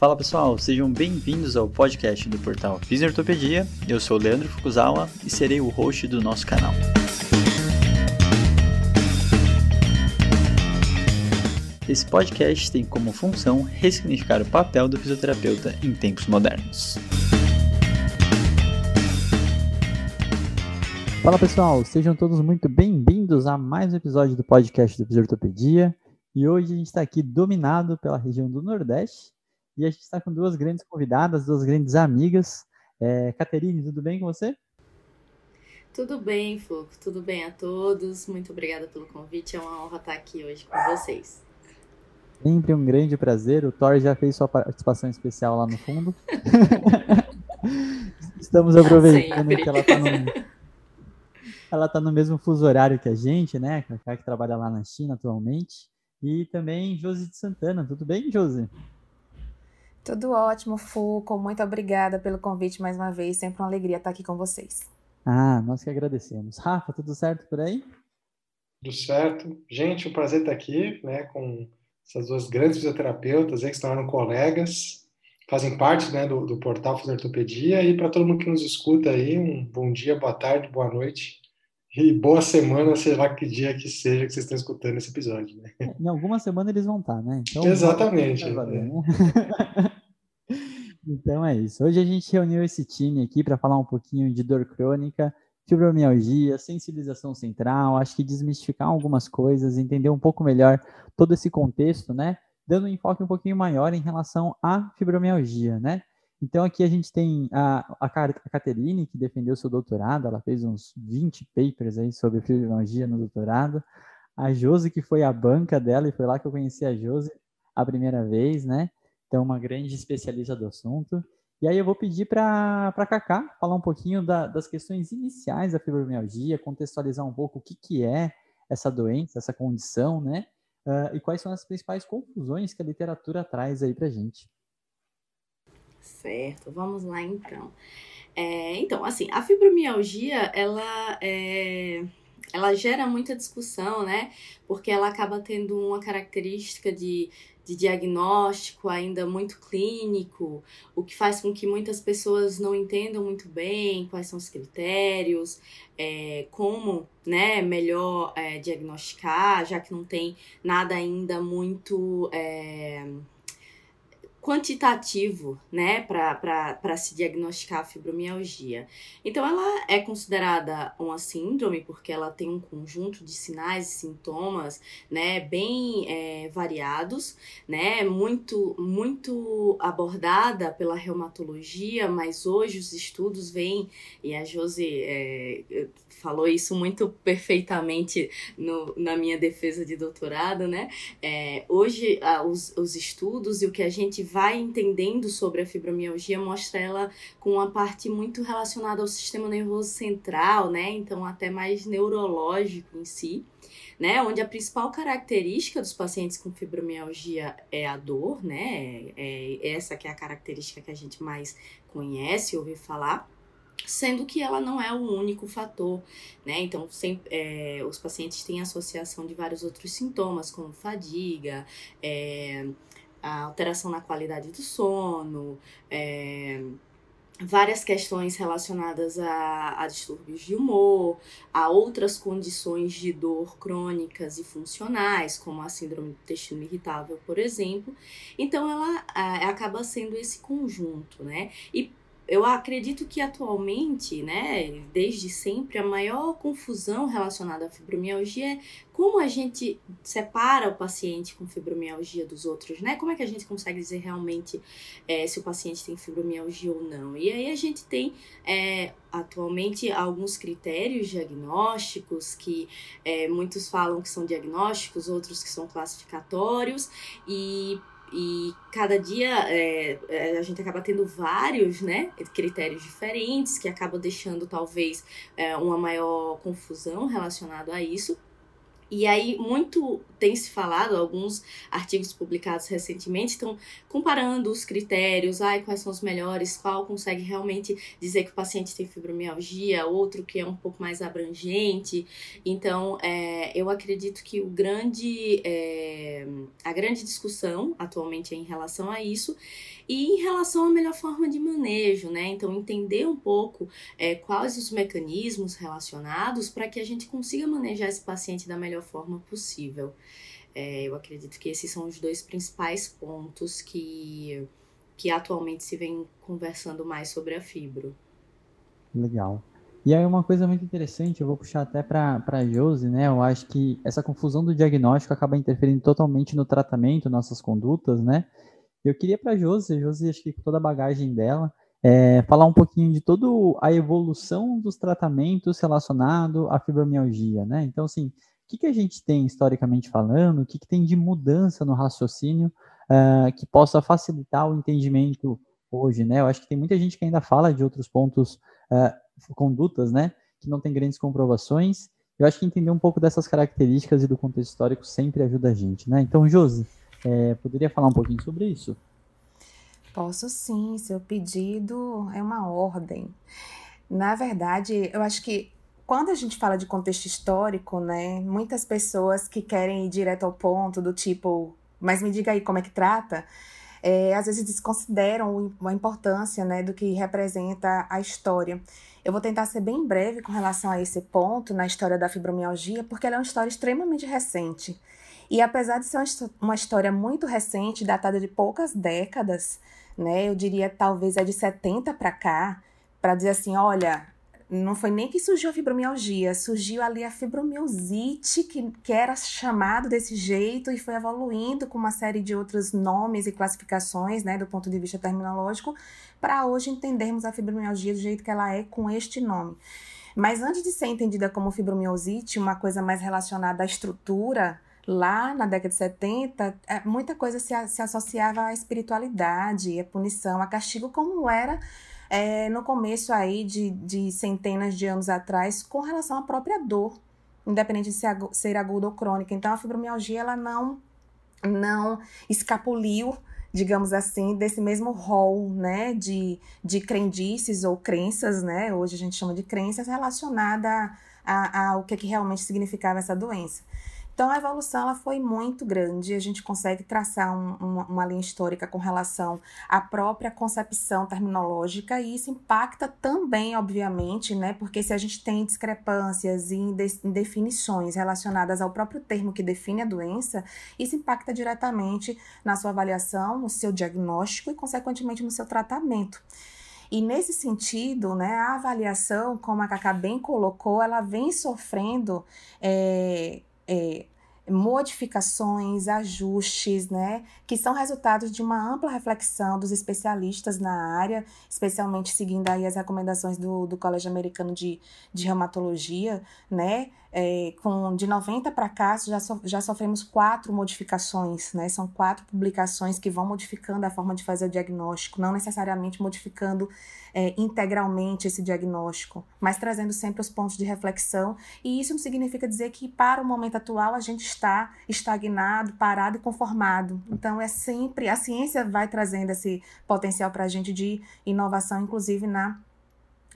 Fala pessoal, sejam bem-vindos ao podcast do portal Fisiortopedia. Eu sou o Leandro Fukuzawa e serei o host do nosso canal. Esse podcast tem como função ressignificar o papel do fisioterapeuta em tempos modernos. Fala pessoal, sejam todos muito bem-vindos a mais um episódio do podcast do Fisiortopedia. E hoje a gente está aqui dominado pela região do Nordeste e a gente está com duas grandes convidadas, duas grandes amigas. É, Caterine, tudo bem com você? Tudo bem, Fluco. Tudo bem a todos. Muito obrigada pelo convite. É uma honra estar aqui hoje com vocês. Sempre um grande prazer. O Thor já fez sua participação especial lá no fundo. Estamos aproveitando que ela está no, ela tá no mesmo fuso horário que a gente, né? A Cacá que trabalha lá na China atualmente. E também Josi de Santana. Tudo bem, Josi? Tudo ótimo, Fuco. Muito obrigada pelo convite mais uma vez. Sempre uma alegria estar aqui com vocês. Ah, nós que agradecemos. Rafa, tudo certo por aí? Tudo certo. Gente, um prazer estar aqui né, com essas duas grandes fisioterapeutas aí, que se tornaram colegas, fazem parte né, do, do portal Fisioterapia e para todo mundo que nos escuta aí, um bom dia, boa tarde, boa noite e boa semana, sei lá que dia que seja que vocês estão escutando esse episódio. Né? Em alguma semana eles vão estar, né? Então, Exatamente. Né? então é isso. Hoje a gente reuniu esse time aqui para falar um pouquinho de dor crônica, fibromialgia, sensibilização central, acho que desmistificar algumas coisas, entender um pouco melhor todo esse contexto, né? Dando um enfoque um pouquinho maior em relação à fibromialgia, né? Então aqui a gente tem a, a, Caterine, que defendeu seu doutorado, ela fez uns 20 papers aí sobre fibromialgia no doutorado. A Josi, que foi a banca dela, e foi lá que eu conheci a Josi a primeira vez, né? Então, uma grande especialista do assunto. E aí eu vou pedir para a Cacá falar um pouquinho da, das questões iniciais da fibromialgia, contextualizar um pouco o que, que é essa doença, essa condição, né? Uh, e quais são as principais confusões que a literatura traz aí para gente. Certo, vamos lá então. É, então, assim, a fibromialgia, ela é, ela gera muita discussão, né? Porque ela acaba tendo uma característica de, de diagnóstico ainda muito clínico, o que faz com que muitas pessoas não entendam muito bem quais são os critérios, é, como né, melhor é, diagnosticar, já que não tem nada ainda muito. É, quantitativo, né, para se diagnosticar a fibromialgia. Então, ela é considerada uma síndrome porque ela tem um conjunto de sinais e sintomas, né, bem é, variados, né, muito, muito abordada pela reumatologia, mas hoje os estudos vêm, e a Josi é, falou isso muito perfeitamente no, na minha defesa de doutorado, né, é, hoje os, os estudos e o que a gente vai entendendo sobre a fibromialgia mostra ela com uma parte muito relacionada ao sistema nervoso central, né? Então até mais neurológico em si. Né, onde a principal característica dos pacientes com fibromialgia é a dor, né? É, é essa que é a característica que a gente mais conhece, ouve falar sendo que ela não é o único fator, né? Então, sempre, é, os pacientes têm associação de vários outros sintomas, como fadiga, é, a alteração na qualidade do sono, é, várias questões relacionadas a, a, distúrbios de humor, a outras condições de dor crônicas e funcionais, como a síndrome do intestino irritável, por exemplo. Então, ela a, acaba sendo esse conjunto, né? E eu acredito que atualmente, né, desde sempre, a maior confusão relacionada à fibromialgia é como a gente separa o paciente com fibromialgia dos outros, né? Como é que a gente consegue dizer realmente é, se o paciente tem fibromialgia ou não? E aí a gente tem é, atualmente alguns critérios diagnósticos que é, muitos falam que são diagnósticos, outros que são classificatórios e e cada dia é, é, a gente acaba tendo vários né, critérios diferentes que acabam deixando talvez é, uma maior confusão relacionada a isso. E aí, muito tem se falado, alguns artigos publicados recentemente estão comparando os critérios, ai, quais são os melhores, qual consegue realmente dizer que o paciente tem fibromialgia, outro que é um pouco mais abrangente. Então, é, eu acredito que o grande, é, a grande discussão atualmente é em relação a isso. E em relação à melhor forma de manejo, né? Então, entender um pouco é, quais os mecanismos relacionados para que a gente consiga manejar esse paciente da melhor forma possível. É, eu acredito que esses são os dois principais pontos que, que atualmente se vem conversando mais sobre a fibro. Legal. E aí uma coisa muito interessante, eu vou puxar até para a Josi, né? Eu acho que essa confusão do diagnóstico acaba interferindo totalmente no tratamento, nossas condutas, né? Eu queria para a Josi, Josi acho que com toda a bagagem dela, é, falar um pouquinho de toda a evolução dos tratamentos relacionados à fibromialgia, né? Então, assim, o que, que a gente tem historicamente falando, o que, que tem de mudança no raciocínio uh, que possa facilitar o entendimento hoje, né? Eu acho que tem muita gente que ainda fala de outros pontos uh, condutas, né, que não tem grandes comprovações. Eu acho que entender um pouco dessas características e do contexto histórico sempre ajuda a gente, né? Então, Josi, é, poderia falar um pouquinho sobre isso? Posso sim, seu pedido é uma ordem. Na verdade, eu acho que quando a gente fala de contexto histórico, né, muitas pessoas que querem ir direto ao ponto, do tipo, mas me diga aí como é que trata, é, às vezes desconsideram a importância né, do que representa a história. Eu vou tentar ser bem breve com relação a esse ponto na história da fibromialgia, porque ela é uma história extremamente recente. E apesar de ser uma história muito recente, datada de poucas décadas, né, eu diria talvez é de 70 para cá, para dizer assim, olha, não foi nem que surgiu a fibromialgia, surgiu ali a fibromiosite, que, que era chamado desse jeito e foi evoluindo com uma série de outros nomes e classificações, né, do ponto de vista terminológico, para hoje entendermos a fibromialgia do jeito que ela é com este nome. Mas antes de ser entendida como fibromiosite, uma coisa mais relacionada à estrutura, lá na década de 70, é, muita coisa se, se associava à espiritualidade, à punição, a castigo, como era é, no começo aí de, de centenas de anos atrás com relação à própria dor, independente de ser, ser aguda ou crônica. Então a fibromialgia ela não não escapuliu, digamos assim, desse mesmo rol, né, de, de crendices ou crenças, né, hoje a gente chama de crenças relacionada ao que, que realmente significava essa doença. Então, a evolução ela foi muito grande. A gente consegue traçar um, uma, uma, linha histórica com relação à própria concepção terminológica, e isso impacta também, obviamente, né? Porque se a gente tem discrepâncias em definições relacionadas ao próprio termo que define a doença, isso impacta diretamente na sua avaliação, no seu diagnóstico e, consequentemente, no seu tratamento. E nesse sentido, né, a avaliação, como a Cacá bem colocou, ela vem sofrendo é, é, modificações, ajustes, né, que são resultados de uma ampla reflexão dos especialistas na área, especialmente seguindo aí as recomendações do, do Colégio Americano de, de Reumatologia, né, é, com de 90 para cá já, so, já sofremos quatro modificações, né? São quatro publicações que vão modificando a forma de fazer o diagnóstico, não necessariamente modificando é, integralmente esse diagnóstico, mas trazendo sempre os pontos de reflexão. E isso não significa dizer que para o momento atual a gente está estagnado, parado e conformado. Então é sempre a ciência vai trazendo esse potencial para a gente de inovação, inclusive na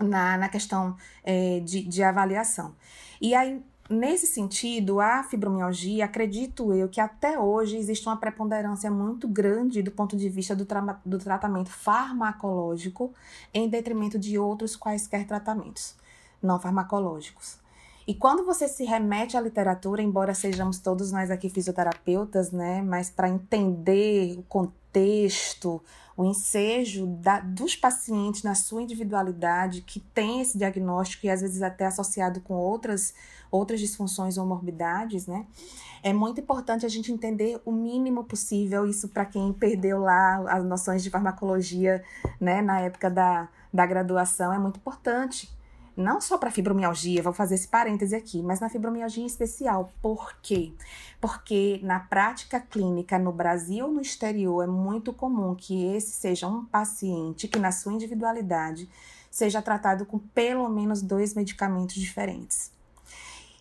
na, na questão é, de, de avaliação. E aí, nesse sentido, a fibromialgia, acredito eu que até hoje existe uma preponderância muito grande do ponto de vista do, tra do tratamento farmacológico em detrimento de outros quaisquer tratamentos não farmacológicos. E quando você se remete à literatura, embora sejamos todos nós aqui fisioterapeutas, né, mas para entender o contexto, o ensejo da, dos pacientes na sua individualidade, que tem esse diagnóstico e às vezes até associado com outras, outras disfunções ou morbidades, né? É muito importante a gente entender o mínimo possível, isso para quem perdeu lá as noções de farmacologia, né, na época da, da graduação, é muito importante não só para fibromialgia, vou fazer esse parêntese aqui, mas na fibromialgia em especial. Por quê? Porque na prática clínica no Brasil ou no exterior é muito comum que esse seja um paciente que na sua individualidade seja tratado com pelo menos dois medicamentos diferentes.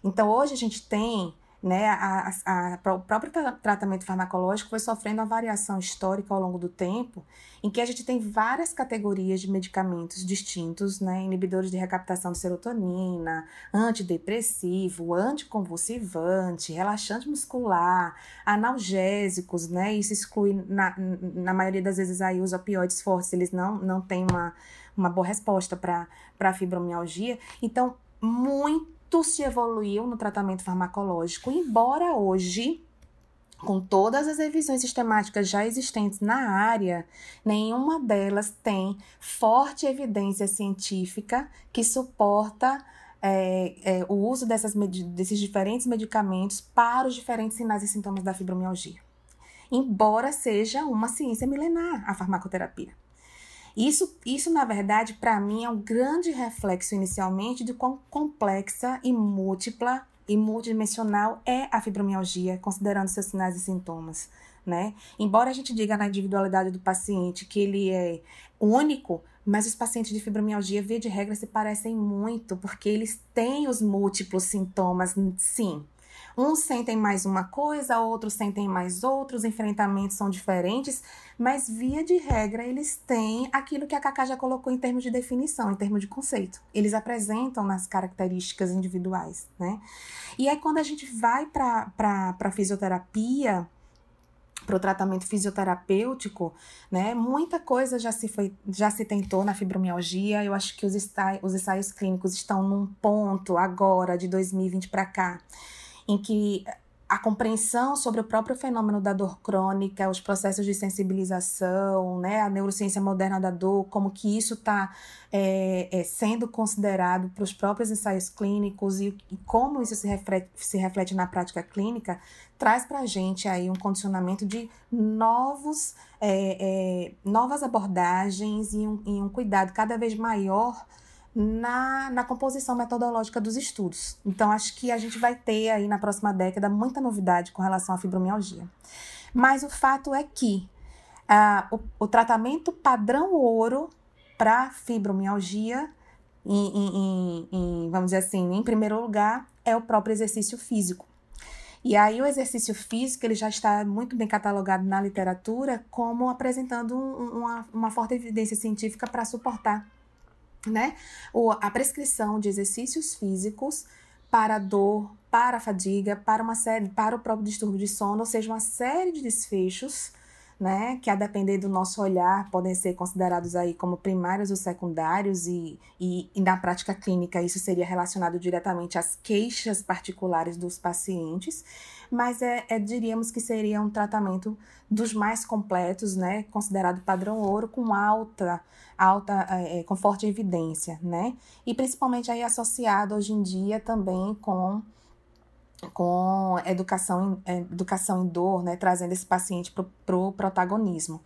Então hoje a gente tem né, a, a, a, o próprio tratamento farmacológico foi sofrendo uma variação histórica ao longo do tempo, em que a gente tem várias categorias de medicamentos distintos, né, inibidores de recaptação de serotonina, antidepressivo, anticonvulsivante, relaxante muscular, analgésicos, né, isso exclui, na, na maioria das vezes, aí os opioides fortes, eles não, não têm uma, uma boa resposta para a fibromialgia. Então, muito muito se evoluiu no tratamento farmacológico, embora hoje, com todas as revisões sistemáticas já existentes na área, nenhuma delas tem forte evidência científica que suporta é, é, o uso dessas, desses diferentes medicamentos para os diferentes sinais e sintomas da fibromialgia. Embora seja uma ciência milenar a farmacoterapia. Isso, isso na verdade, para mim é um grande reflexo inicialmente de quão complexa e múltipla e multidimensional é a fibromialgia, considerando seus sinais e sintomas. Né? Embora a gente diga na individualidade do paciente que ele é único, mas os pacientes de fibromialgia, via de regra, se parecem muito, porque eles têm os múltiplos sintomas, sim, Uns sentem mais uma coisa, outros sentem mais outros, os enfrentamentos são diferentes, mas via de regra eles têm aquilo que a Cacá já colocou em termos de definição, em termos de conceito. Eles apresentam nas características individuais, né? E aí quando a gente vai para a fisioterapia, para o tratamento fisioterapêutico, né? Muita coisa já se foi, já se tentou na fibromialgia. Eu acho que os, os ensaios clínicos estão num ponto agora de 2020 para cá em que a compreensão sobre o próprio fenômeno da dor crônica, os processos de sensibilização, né, a neurociência moderna da dor, como que isso está é, é, sendo considerado para os próprios ensaios clínicos e, e, como isso se reflete, se reflete na prática clínica, traz para a gente aí um condicionamento de novos, é, é, novas abordagens e um, e um cuidado cada vez maior na, na composição metodológica dos estudos. Então, acho que a gente vai ter aí na próxima década muita novidade com relação à fibromialgia. Mas o fato é que uh, o, o, tratamento padrão ouro para fibromialgia, em, em, em, vamos dizer assim, em primeiro lugar, é o próprio exercício físico. E aí o exercício físico ele já está muito bem catalogado na literatura como apresentando um, uma, uma forte evidência científica para suportar né? O, a prescrição de exercícios físicos para dor, para fadiga, para uma série, para o próprio distúrbio de sono, ou seja, uma série de desfechos, né, que a depender do nosso olhar podem ser considerados aí como primários ou secundários e, e, e na prática clínica isso seria relacionado diretamente às queixas particulares dos pacientes, mas é, é, diríamos que seria um tratamento dos mais completos, né, considerado padrão ouro, com alta, alta, é, é, com forte evidência, né, e principalmente aí associado hoje em dia também com com educação, é, educação em dor, né, trazendo esse paciente para o pro protagonismo.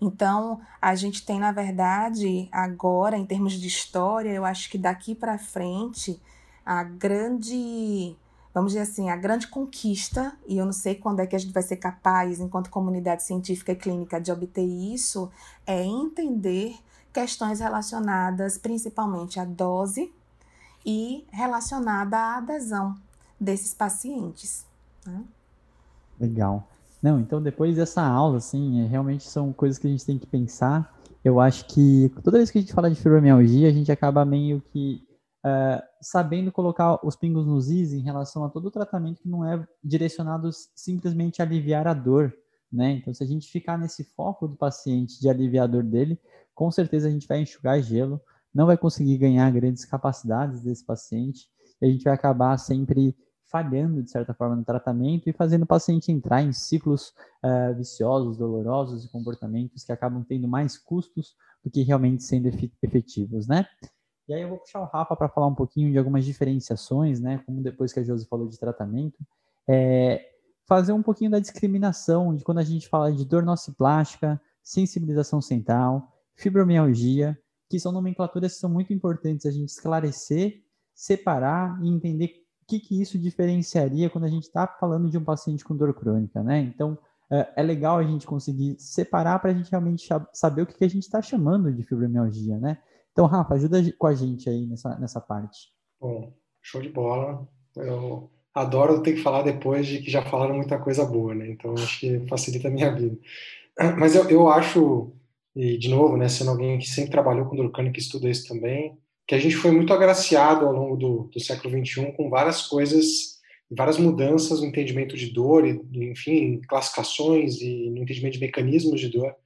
Então, a gente tem, na verdade, agora, em termos de história, eu acho que daqui para frente, a grande vamos dizer assim, a grande conquista, e eu não sei quando é que a gente vai ser capaz, enquanto comunidade científica e clínica, de obter isso, é entender questões relacionadas principalmente à dose e relacionada à adesão desses pacientes. Né? Legal. Não, então depois dessa aula, assim, é, realmente são coisas que a gente tem que pensar. Eu acho que toda vez que a gente fala de fibromialgia, a gente acaba meio que uh, sabendo colocar os pingos nos is em relação a todo o tratamento que não é direcionado simplesmente a aliviar a dor, né? Então, se a gente ficar nesse foco do paciente de aliviar a dor dele, com certeza a gente vai enxugar gelo, não vai conseguir ganhar grandes capacidades desse paciente e a gente vai acabar sempre falhando, de certa forma, no tratamento e fazendo o paciente entrar em ciclos uh, viciosos, dolorosos e comportamentos que acabam tendo mais custos do que realmente sendo efetivos, né? E aí eu vou puxar o Rafa para falar um pouquinho de algumas diferenciações, né? Como depois que a Josi falou de tratamento, é, fazer um pouquinho da discriminação de quando a gente fala de dor nociplástica, sensibilização central, fibromialgia, que são nomenclaturas que são muito importantes a gente esclarecer, separar e entender que, que isso diferenciaria quando a gente está falando de um paciente com dor crônica, né? Então, é, é legal a gente conseguir separar para a gente realmente saber o que, que a gente está chamando de fibromialgia, né? Então, Rafa, ajuda com a gente aí nessa, nessa parte. Bom, show de bola. Eu adoro ter que falar depois de que já falaram muita coisa boa, né? Então acho que facilita a minha vida. Mas eu, eu acho, e de novo, né, sendo alguém que sempre trabalhou com Durkheim, que estuda isso também, que a gente foi muito agraciado ao longo do, do século XXI com várias coisas, várias mudanças no entendimento de dor, e, enfim, classificações e no entendimento de mecanismos de dor,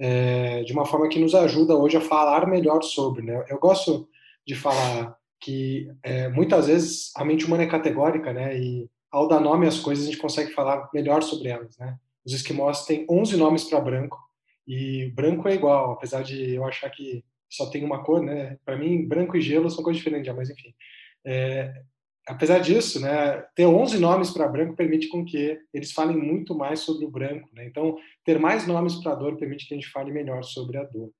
é, de uma forma que nos ajuda hoje a falar melhor sobre. Né? Eu gosto de falar que é, muitas vezes a mente humana é categórica, né? E ao dar nome às coisas a gente consegue falar melhor sobre elas, né? Os esquimós têm 11 nomes para branco e branco é igual, apesar de eu achar que só tem uma cor, né? Para mim, branco e gelo são coisas diferentes, mas enfim. É, apesar disso, né, ter 11 nomes para branco permite com que eles falem muito mais sobre o branco, né? Então, ter mais nomes para dor permite que a gente fale melhor sobre a dor.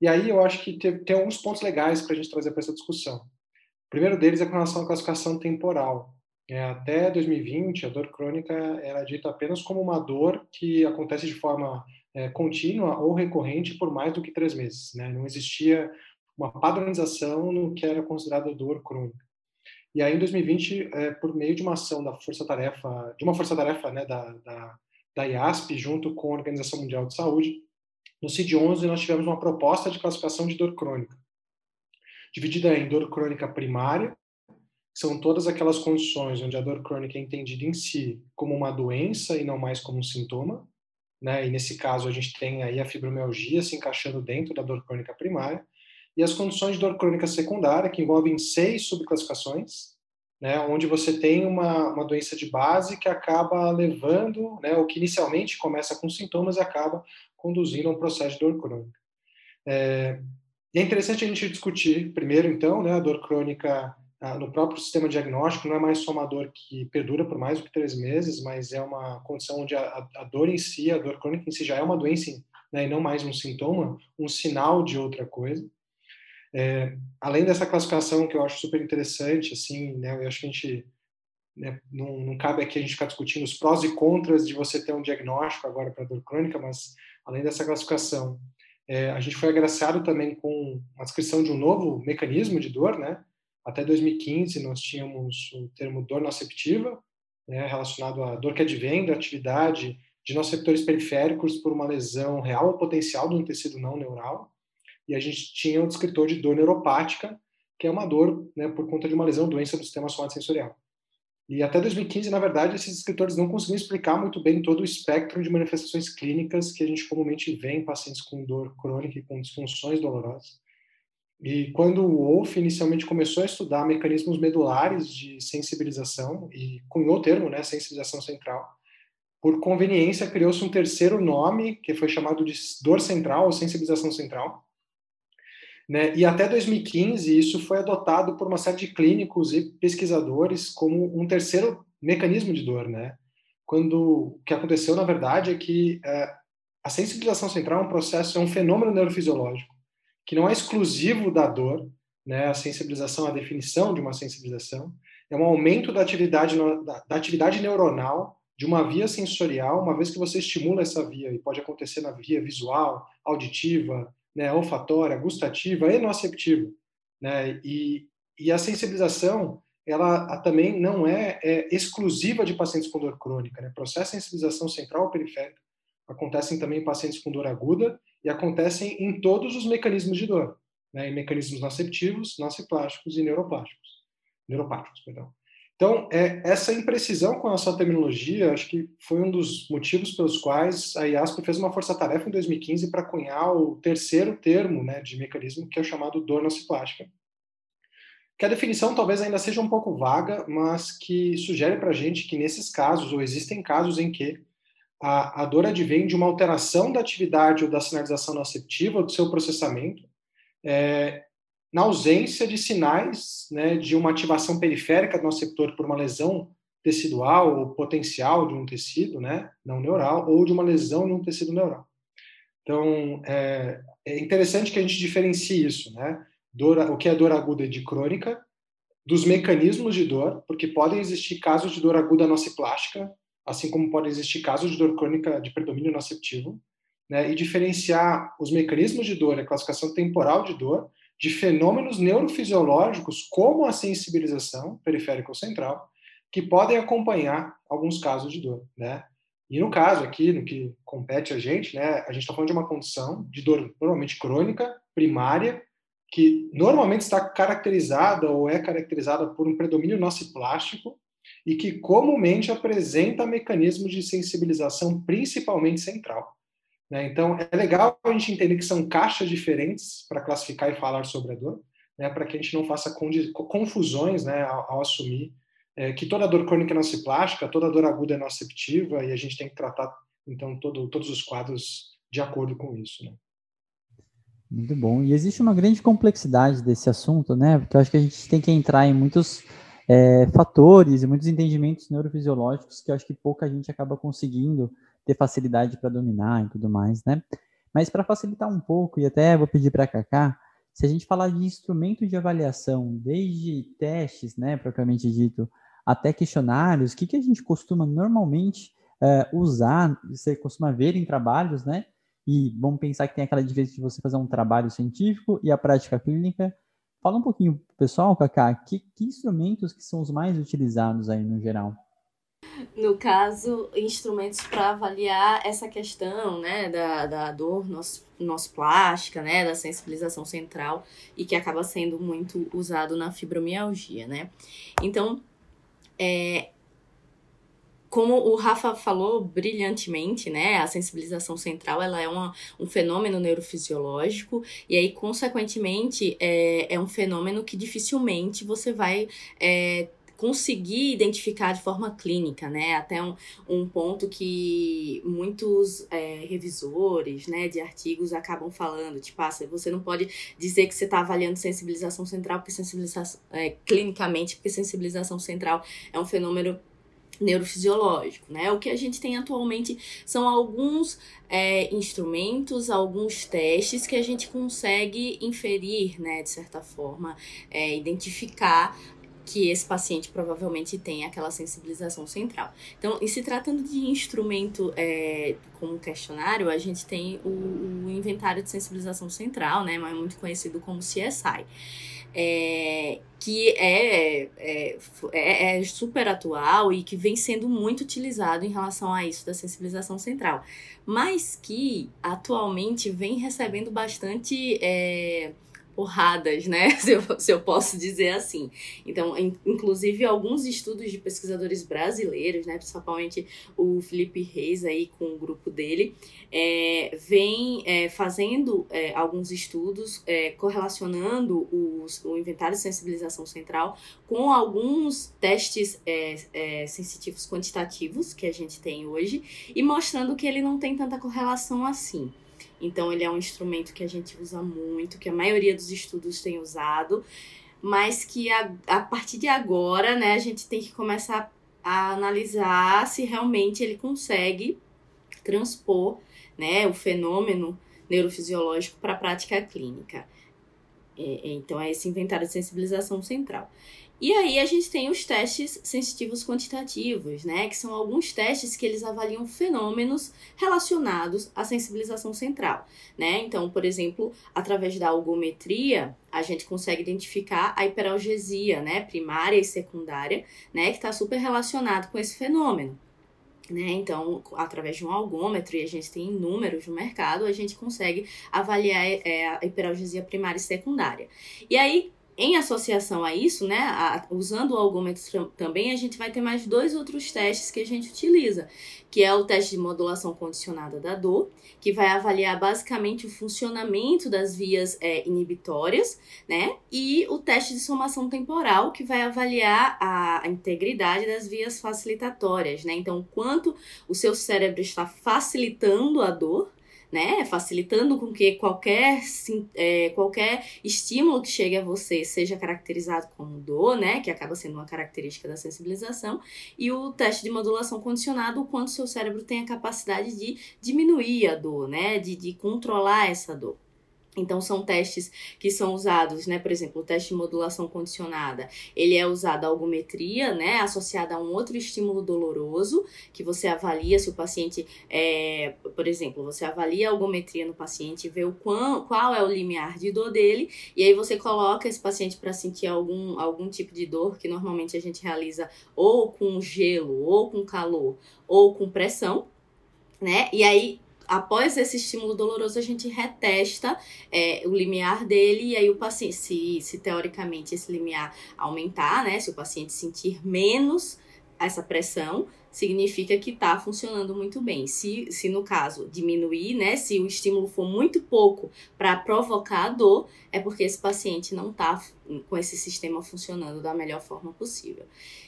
E aí eu acho que tem, tem alguns pontos legais para a gente trazer para essa discussão. O primeiro deles é com relação à classificação temporal. É, até 2020, a dor crônica era dita apenas como uma dor que acontece de forma é, contínua ou recorrente por mais do que três meses. Né? Não existia uma padronização no que era considerado dor crônica. E aí, em 2020, é, por meio de uma ação da força-tarefa, de uma força-tarefa né, da, da, da IASP, junto com a Organização Mundial de Saúde, no CID-11 nós tivemos uma proposta de classificação de dor crônica, dividida em dor crônica primária, que são todas aquelas condições onde a dor crônica é entendida em si como uma doença e não mais como um sintoma, né? E nesse caso a gente tem aí a fibromialgia se encaixando dentro da dor crônica primária e as condições de dor crônica secundária que envolvem seis subclassificações, né? Onde você tem uma, uma doença de base que acaba levando, né? O que inicialmente começa com sintomas e acaba conduzindo a um processo de dor crônica. É, é interessante a gente discutir primeiro, então, né, a dor crônica no próprio sistema diagnóstico, não é mais só uma dor que perdura por mais do que três meses, mas é uma condição onde a, a dor em si, a dor crônica em si já é uma doença né, e não mais um sintoma, um sinal de outra coisa. É, além dessa classificação que eu acho super interessante, assim, né, eu acho que a gente né, não, não, cabe aqui a gente ficar discutindo os prós e contras de você ter um diagnóstico agora para dor crônica, mas além dessa classificação, é, a gente foi agraciado também com a descrição de um novo mecanismo de dor, né? Até 2015 nós tínhamos o termo dor noceptiva, né, relacionado à dor que advém da atividade de noceptores periféricos por uma lesão real ou potencial de um tecido não neural. E a gente tinha o descritor de dor neuropática, que é uma dor né, por conta de uma lesão, doença do sistema somatosensorial. E até 2015, na verdade, esses escritores não conseguiam explicar muito bem todo o espectro de manifestações clínicas que a gente comumente vê em pacientes com dor crônica e com disfunções dolorosas. E quando o Wolff inicialmente começou a estudar mecanismos medulares de sensibilização, e cunhou o termo, né, sensibilização central, por conveniência criou-se um terceiro nome, que foi chamado de dor central ou sensibilização central, né? E até 2015, isso foi adotado por uma série de clínicos e pesquisadores como um terceiro mecanismo de dor. Né? Quando o que aconteceu, na verdade, é que é, a sensibilização central é um processo, é um fenômeno neurofisiológico que não é exclusivo da dor, né? a sensibilização, a definição de uma sensibilização, é um aumento da atividade, da, da atividade neuronal de uma via sensorial, uma vez que você estimula essa via, e pode acontecer na via visual, auditiva, né, olfatória, gustativa e noceptiva. Né? E, e a sensibilização, ela também não é, é, exclusiva de pacientes com dor crônica. Né? Processo de sensibilização central ou periférica acontecem também em pacientes com dor aguda e acontecem em todos os mecanismos de dor, né? em mecanismos noceptivos, nociplásticos e neuroplásticos. Neuropáticos, perdão. Então, é, essa imprecisão com a sua terminologia, acho que foi um dos motivos pelos quais a IASP fez uma força-tarefa em 2015 para cunhar o terceiro termo né, de mecanismo, que é o chamado dor nociplástica. Que a definição talvez ainda seja um pouco vaga, mas que sugere para a gente que nesses casos, ou existem casos em que a, a dor advém de uma alteração da atividade ou da sinalização noceptiva, do seu processamento, é, na ausência de sinais né, de uma ativação periférica do nosso receptor por uma lesão tecidual ou potencial de um tecido né, não neural ou de uma lesão em um tecido neural. Então, é, é interessante que a gente diferencie isso, né? Dor, o que é dor aguda de crônica, dos mecanismos de dor, porque podem existir casos de dor aguda nociplástica, assim como podem existir casos de dor crônica de predomínio noceptivo, né? E diferenciar os mecanismos de dor, a classificação temporal de dor, de fenômenos neurofisiológicos como a sensibilização periférica ou central que podem acompanhar alguns casos de dor, né? E no caso aqui, no que compete a gente, né, a gente está falando de uma condição de dor normalmente crônica, primária, que normalmente está caracterizada ou é caracterizada por um predomínio nociplástico e que comumente apresenta mecanismos de sensibilização principalmente central. Né? Então, é legal a gente entender que são caixas diferentes para classificar e falar sobre a dor, né? para que a gente não faça confusões né? ao, ao assumir é, que toda dor crônica é nociplástica, toda dor aguda é nociceptiva, e a gente tem que tratar, então, todo, todos os quadros de acordo com isso. Né? Muito bom. E existe uma grande complexidade desse assunto, né? Porque eu acho que a gente tem que entrar em muitos é, fatores e muitos entendimentos neurofisiológicos que eu acho que pouca gente acaba conseguindo ter facilidade para dominar e tudo mais, né? Mas para facilitar um pouco, e até vou pedir para a Cacá, se a gente falar de instrumentos de avaliação, desde testes, né, propriamente dito, até questionários, o que, que a gente costuma normalmente uh, usar, você costuma ver em trabalhos, né? E vamos pensar que tem aquela diferença de você fazer um trabalho científico e a prática clínica. Fala um pouquinho, pessoal, Cacá, que, que instrumentos que são os mais utilizados aí no geral? No caso, instrumentos para avaliar essa questão, né, da, da dor plástica, né, da sensibilização central e que acaba sendo muito usado na fibromialgia, né. Então, é, como o Rafa falou brilhantemente, né, a sensibilização central ela é uma, um fenômeno neurofisiológico e aí, consequentemente, é, é um fenômeno que dificilmente você vai é, conseguir identificar de forma clínica, né? Até um, um ponto que muitos é, revisores, né, de artigos acabam falando, tipo, ah, você não pode dizer que você está avaliando sensibilização central porque sensibilização é, clinicamente, porque sensibilização central é um fenômeno neurofisiológico, né? O que a gente tem atualmente são alguns é, instrumentos, alguns testes que a gente consegue inferir, né, de certa forma, é, identificar que esse paciente provavelmente tem aquela sensibilização central. Então, e se tratando de instrumento é, como questionário, a gente tem o, o, inventário de sensibilização central, né, mas muito conhecido como CSI. É, que é, é, é, é, super atual e que vem sendo muito utilizado em relação a isso da sensibilização central, mas que atualmente vem recebendo bastante é, porradas, né? Se eu, se eu posso dizer assim. Então, in, inclusive, alguns estudos de pesquisadores brasileiros, né? Principalmente o Felipe Reis aí com o grupo dele, é, vem é, fazendo é, alguns estudos é, correlacionando os, o inventário de sensibilização central com alguns testes é, é, sensitivos quantitativos que a gente tem hoje e mostrando que ele não tem tanta correlação assim. Então, ele é um instrumento que a gente usa muito, que a maioria dos estudos tem usado, mas que a, a partir de agora, né, a gente tem que começar a analisar se realmente ele consegue transpor né, o fenômeno neurofisiológico para a prática clínica. É, então, é esse inventário de sensibilização central. E aí a gente tem os testes sensitivos quantitativos, né, que são alguns testes que eles avaliam fenômenos relacionados à sensibilização central, né? Então, por exemplo, através da algometria, a gente consegue identificar a hiperalgesia, né, primária e secundária, né, que está super relacionado com esse fenômeno. Né? Então, através de um algômetro, e a gente tem números no mercado, a gente consegue avaliar é, a hiperalgesia primária e secundária. E aí, em associação a isso, né, a, usando o algômetro também, a gente vai ter mais dois outros testes que a gente utiliza, que é o teste de modulação condicionada da dor, que vai avaliar basicamente o funcionamento das vias é, inibitórias, né, e o teste de somação temporal, que vai avaliar a, a integridade das vias facilitatórias, né, então quanto o seu cérebro está facilitando a dor, né? Facilitando com que qualquer, é, qualquer estímulo que chegue a você seja caracterizado como dor, né? Que acaba sendo uma característica da sensibilização. E o teste de modulação condicionado, o quanto seu cérebro tem a capacidade de diminuir a dor, né? De, de controlar essa dor. Então, são testes que são usados, né? Por exemplo, o teste de modulação condicionada, ele é usado a algometria, né? Associada a um outro estímulo doloroso, que você avalia se o paciente, é, por exemplo, você avalia a algometria no paciente, vê o qual, qual é o limiar de dor dele, e aí você coloca esse paciente para sentir algum, algum tipo de dor, que normalmente a gente realiza ou com gelo, ou com calor, ou com pressão, né? E aí após esse estímulo doloroso, a gente retesta é, o limiar dele e aí o paciente, se, se teoricamente esse limiar aumentar, né, se o paciente sentir menos essa pressão, significa que está funcionando muito bem. Se, se no caso diminuir, né, se o estímulo for muito pouco para provocar a dor, é porque esse paciente não está com esse sistema funcionando da melhor forma possível.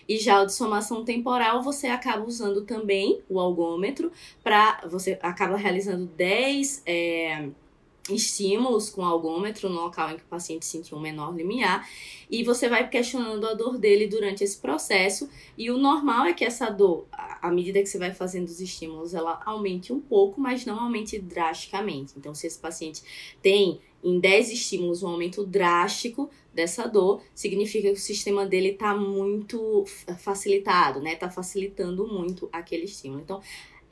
E já o de somação temporal, você acaba usando também o algômetro para você acaba realizando 10 é, estímulos com algômetro no local em que o paciente sentiu um menor limiar e você vai questionando a dor dele durante esse processo e o normal é que essa dor, à medida que você vai fazendo os estímulos, ela aumente um pouco, mas não aumente drasticamente. Então, se esse paciente tem em 10 estímulos um aumento drástico dessa dor, significa que o sistema dele está muito facilitado, né? Está facilitando muito aquele estímulo. Então,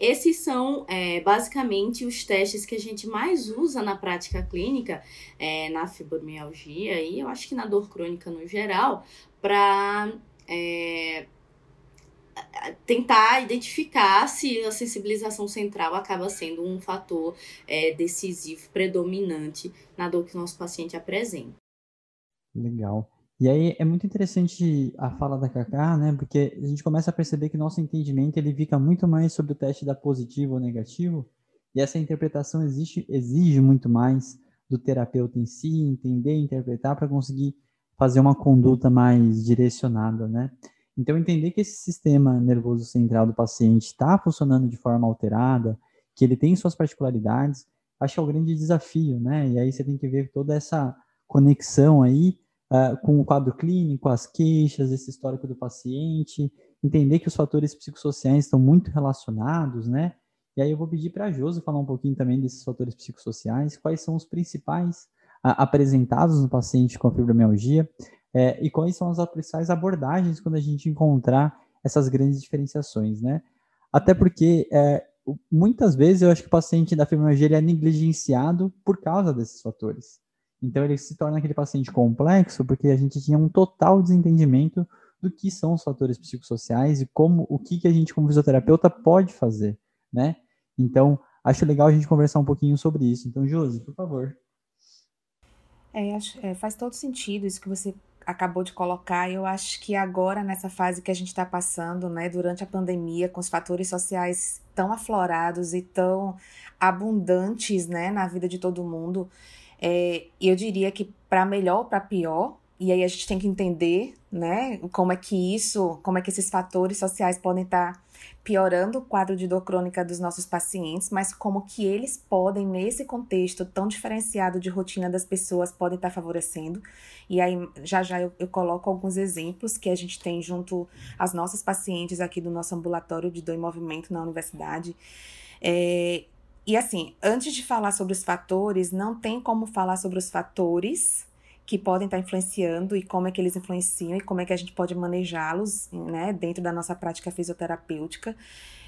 esses são é, basicamente os testes que a gente mais usa na prática clínica, é, na fibromialgia e eu acho que na dor crônica no geral, para é, tentar identificar se a sensibilização central acaba sendo um fator é, decisivo, predominante na dor que o nosso paciente apresenta. Legal. E aí é muito interessante a fala da Kaká, né? Porque a gente começa a perceber que nosso entendimento ele fica muito mais sobre o teste da positivo ou negativo, e essa interpretação exige, exige muito mais do terapeuta em si, entender, interpretar para conseguir fazer uma conduta mais direcionada, né? Então entender que esse sistema nervoso central do paciente está funcionando de forma alterada, que ele tem suas particularidades, acho que é o grande desafio, né? E aí você tem que ver toda essa conexão aí uh, com o quadro clínico, as queixas, esse histórico do paciente, entender que os fatores psicossociais estão muito relacionados, né? E aí eu vou pedir para a Josi falar um pouquinho também desses fatores psicossociais, quais são os principais uh, apresentados no paciente com fibromialgia é, e quais são as principais abordagens quando a gente encontrar essas grandes diferenciações, né? Até porque é, muitas vezes eu acho que o paciente da fibromialgia é negligenciado por causa desses fatores. Então ele se torna aquele paciente complexo porque a gente tinha um total desentendimento do que são os fatores psicossociais e como o que, que a gente como fisioterapeuta pode fazer, né? Então, acho legal a gente conversar um pouquinho sobre isso. Então, Josi, por favor. É, é, faz todo sentido isso que você acabou de colocar. Eu acho que agora, nessa fase que a gente está passando, né, durante a pandemia, com os fatores sociais tão aflorados e tão abundantes, né, na vida de todo mundo, é, eu diria que para melhor ou para pior, e aí a gente tem que entender, né, como é que isso, como é que esses fatores sociais podem estar tá piorando o quadro de dor crônica dos nossos pacientes, mas como que eles podem, nesse contexto tão diferenciado de rotina das pessoas, podem estar tá favorecendo. E aí, já já eu, eu coloco alguns exemplos que a gente tem junto às nossas pacientes aqui do nosso ambulatório de dor em movimento na universidade. É, e assim, antes de falar sobre os fatores, não tem como falar sobre os fatores que podem estar influenciando e como é que eles influenciam e como é que a gente pode manejá-los, né, dentro da nossa prática fisioterapêutica,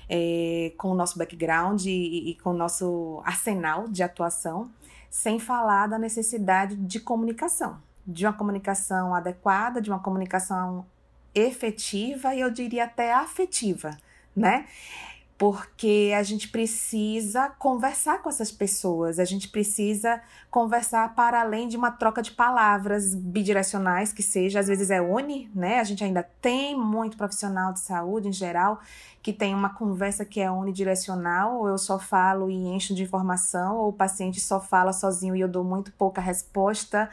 é, com o nosso background e, e com o nosso arsenal de atuação, sem falar da necessidade de comunicação, de uma comunicação adequada, de uma comunicação efetiva e eu diria até afetiva, né? Porque a gente precisa conversar com essas pessoas, a gente precisa conversar para além de uma troca de palavras bidirecionais que seja, às vezes é uni, né? A gente ainda tem muito profissional de saúde em geral que tem uma conversa que é unidirecional, ou eu só falo e encho de informação, ou o paciente só fala sozinho e eu dou muito pouca resposta.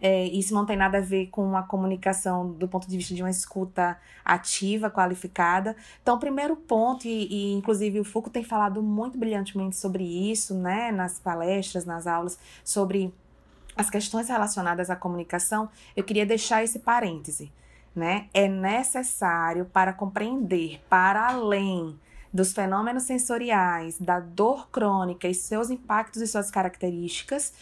É, isso não tem nada a ver com a comunicação do ponto de vista de uma escuta ativa, qualificada. Então, o primeiro ponto, e, e inclusive o Foucault tem falado muito brilhantemente sobre isso, né, nas palestras, nas aulas, sobre as questões relacionadas à comunicação, eu queria deixar esse parêntese. Né? É necessário para compreender para além dos fenômenos sensoriais, da dor crônica e seus impactos e suas características,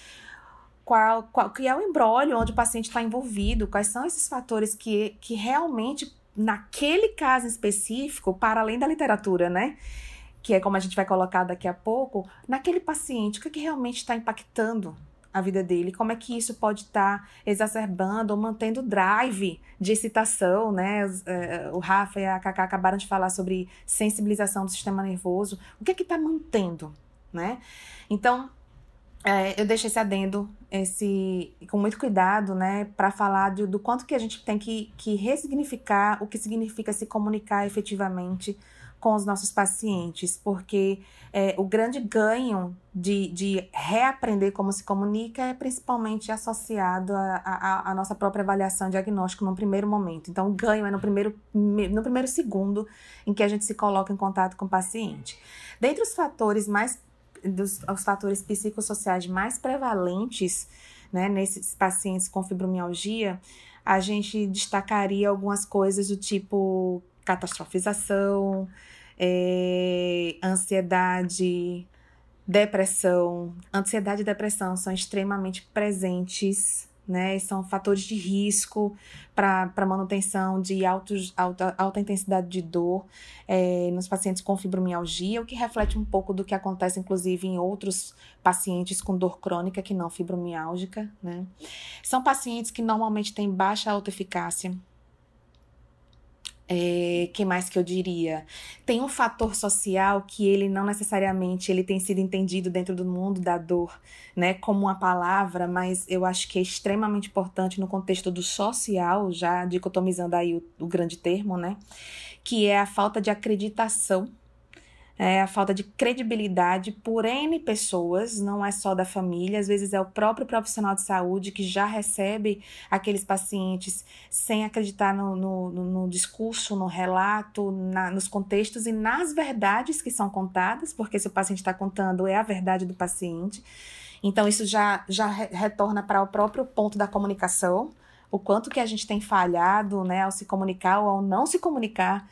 qual, qual que é o embrólio onde o paciente está envolvido, quais são esses fatores que, que realmente, naquele caso específico, para além da literatura, né? Que é como a gente vai colocar daqui a pouco, naquele paciente, o que, que realmente está impactando a vida dele, como é que isso pode estar tá exacerbando ou mantendo o drive de excitação, né? Eh, o Rafa e a Cacá acabaram de falar sobre sensibilização do sistema nervoso. O que é que está mantendo, né? Então, é, eu deixo esse adendo, esse, com muito cuidado, né, para falar de, do quanto que a gente tem que, que ressignificar o que significa se comunicar efetivamente com os nossos pacientes, porque é, o grande ganho de, de reaprender como se comunica é principalmente associado à nossa própria avaliação diagnóstico num primeiro momento. Então, o ganho é no primeiro, no primeiro segundo em que a gente se coloca em contato com o paciente. Dentre os fatores mais dos os fatores psicossociais mais prevalentes né, nesses pacientes com fibromialgia, a gente destacaria algumas coisas do tipo catastrofização, é, ansiedade, depressão. Ansiedade e depressão são extremamente presentes, né? São fatores de risco para manutenção de altos, alta, alta intensidade de dor é, nos pacientes com fibromialgia, o que reflete um pouco do que acontece, inclusive, em outros pacientes com dor crônica que não fibromiálgica, né? São pacientes que normalmente têm baixa autoeficácia, é, que mais que eu diria? Tem um fator social que ele não necessariamente ele tem sido entendido dentro do mundo da dor, né, como uma palavra, mas eu acho que é extremamente importante no contexto do social, já dicotomizando aí o, o grande termo, né, que é a falta de acreditação é a falta de credibilidade por N pessoas, não é só da família, às vezes é o próprio profissional de saúde que já recebe aqueles pacientes sem acreditar no, no, no discurso, no relato, na, nos contextos e nas verdades que são contadas, porque se o paciente está contando é a verdade do paciente. Então, isso já, já retorna para o próprio ponto da comunicação, o quanto que a gente tem falhado né, ao se comunicar ou ao não se comunicar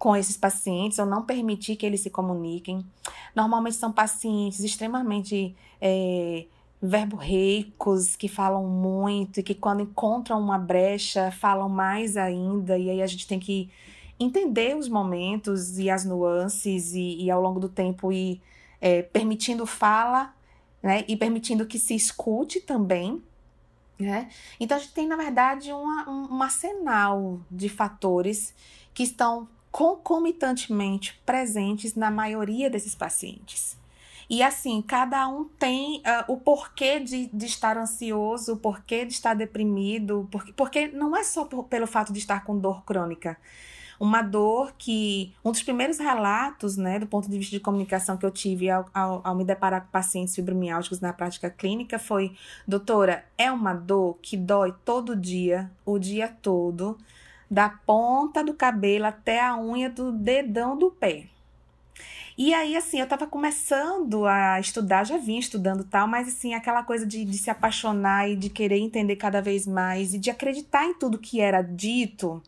com esses pacientes ou não permitir que eles se comuniquem. Normalmente são pacientes extremamente é, verborreicos, que falam muito e que quando encontram uma brecha falam mais ainda, e aí a gente tem que entender os momentos e as nuances e, e ao longo do tempo ir é, permitindo fala né, e permitindo que se escute também. Né? Então a gente tem, na verdade, uma, um, um arsenal de fatores que estão concomitantemente presentes na maioria desses pacientes. E assim, cada um tem uh, o porquê de, de estar ansioso, o porquê de estar deprimido, porque, porque não é só por, pelo fato de estar com dor crônica. Uma dor que, um dos primeiros relatos, né, do ponto de vista de comunicação que eu tive ao, ao, ao me deparar com pacientes fibromiálgicos na prática clínica foi: doutora, é uma dor que dói todo dia, o dia todo, da ponta do cabelo até a unha do dedão do pé. E aí, assim, eu estava começando a estudar, já vinha estudando tal, mas assim, aquela coisa de, de se apaixonar e de querer entender cada vez mais e de acreditar em tudo que era dito,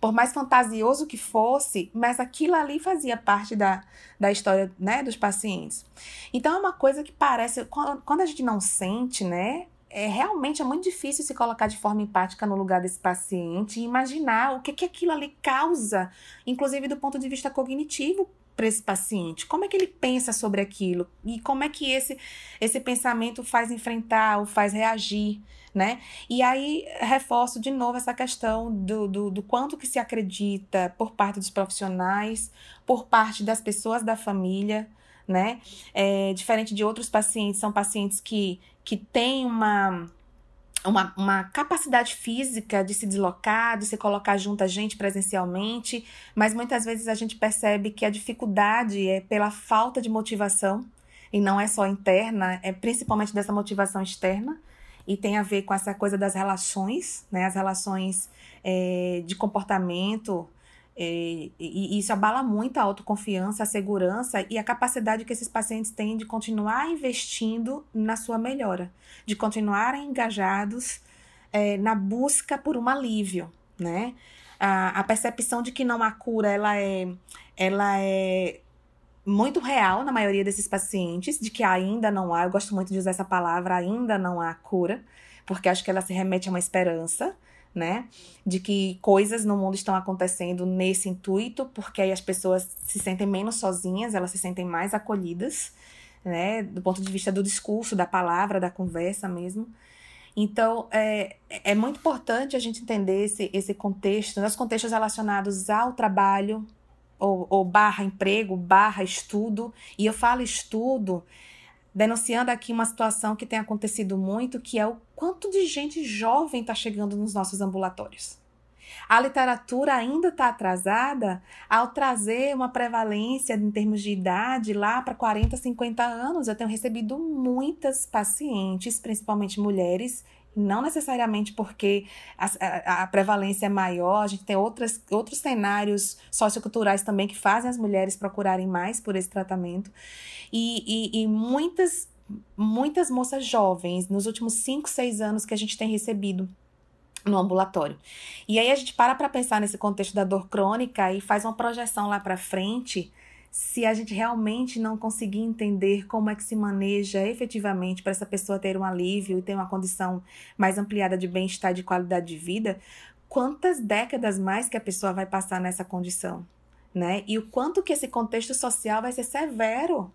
por mais fantasioso que fosse, mas aquilo ali fazia parte da, da história, né, dos pacientes. Então é uma coisa que parece, quando a gente não sente, né, é, realmente é muito difícil se colocar de forma empática no lugar desse paciente e imaginar o que, que aquilo ali causa, inclusive do ponto de vista cognitivo para esse paciente. Como é que ele pensa sobre aquilo e como é que esse, esse pensamento faz enfrentar ou faz reagir, né? E aí reforço de novo essa questão do, do, do quanto que se acredita por parte dos profissionais, por parte das pessoas da família, né? É, diferente de outros pacientes, são pacientes que, que têm uma, uma, uma capacidade física de se deslocar, de se colocar junto a gente presencialmente, mas muitas vezes a gente percebe que a dificuldade é pela falta de motivação, e não é só interna, é principalmente dessa motivação externa, e tem a ver com essa coisa das relações, né? As relações é, de comportamento, é, e isso abala muito a autoconfiança, a segurança e a capacidade que esses pacientes têm de continuar investindo na sua melhora, de continuarem engajados é, na busca por um alívio, né? A, a, percepção de que não há cura, ela é, ela é muito real na maioria desses pacientes, de que ainda não há, eu gosto muito de usar essa palavra, ainda não há cura, porque acho que ela se remete a uma esperança, né? De que coisas no mundo estão acontecendo nesse intuito, porque aí as pessoas se sentem menos sozinhas, elas se sentem mais acolhidas, né? Do ponto de vista do discurso, da palavra, da conversa mesmo. Então, é, é muito importante a gente entender esse, esse contexto, os contextos relacionados ao trabalho, ou, ou barra emprego, barra estudo. E eu falo estudo denunciando aqui uma situação que tem acontecido muito, que é o quanto de gente jovem está chegando nos nossos ambulatórios. A literatura ainda está atrasada ao trazer uma prevalência em termos de idade lá para 40, 50 anos. Eu tenho recebido muitas pacientes, principalmente mulheres, não necessariamente porque a, a, a, prevalência é maior, a gente tem outras, outros cenários socioculturais também que fazem as mulheres procurarem mais por esse tratamento. E, e, e muitas, muitas moças jovens, nos últimos 5, 6 anos que a gente tem recebido no ambulatório. E aí a gente para para pensar nesse contexto da dor crônica e faz uma projeção lá para frente se a gente realmente não conseguir entender como é que se maneja efetivamente para essa pessoa ter um alívio e ter uma condição mais ampliada de bem-estar, de qualidade de vida, quantas décadas mais que a pessoa vai passar nessa condição, né? E o quanto que esse contexto social vai ser severo,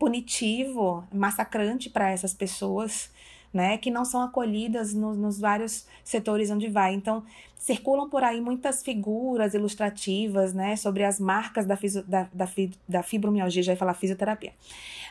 punitivo, massacrante para essas pessoas né, que não são acolhidas no, nos vários setores onde vai. Então, circulam por aí muitas figuras ilustrativas, né, sobre as marcas da, fisio, da, da, da fibromialgia, já ia falar fisioterapia,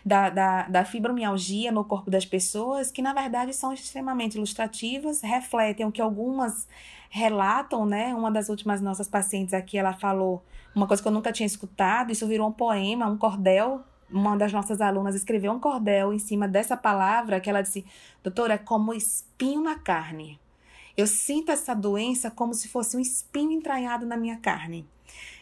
da, da, da fibromialgia no corpo das pessoas, que na verdade são extremamente ilustrativas, refletem o que algumas relatam, né, uma das últimas nossas pacientes aqui, ela falou uma coisa que eu nunca tinha escutado, isso virou um poema, um cordel, uma das nossas alunas escreveu um cordel em cima dessa palavra que ela disse: Doutora, é como espinho na carne. Eu sinto essa doença como se fosse um espinho entranhado na minha carne.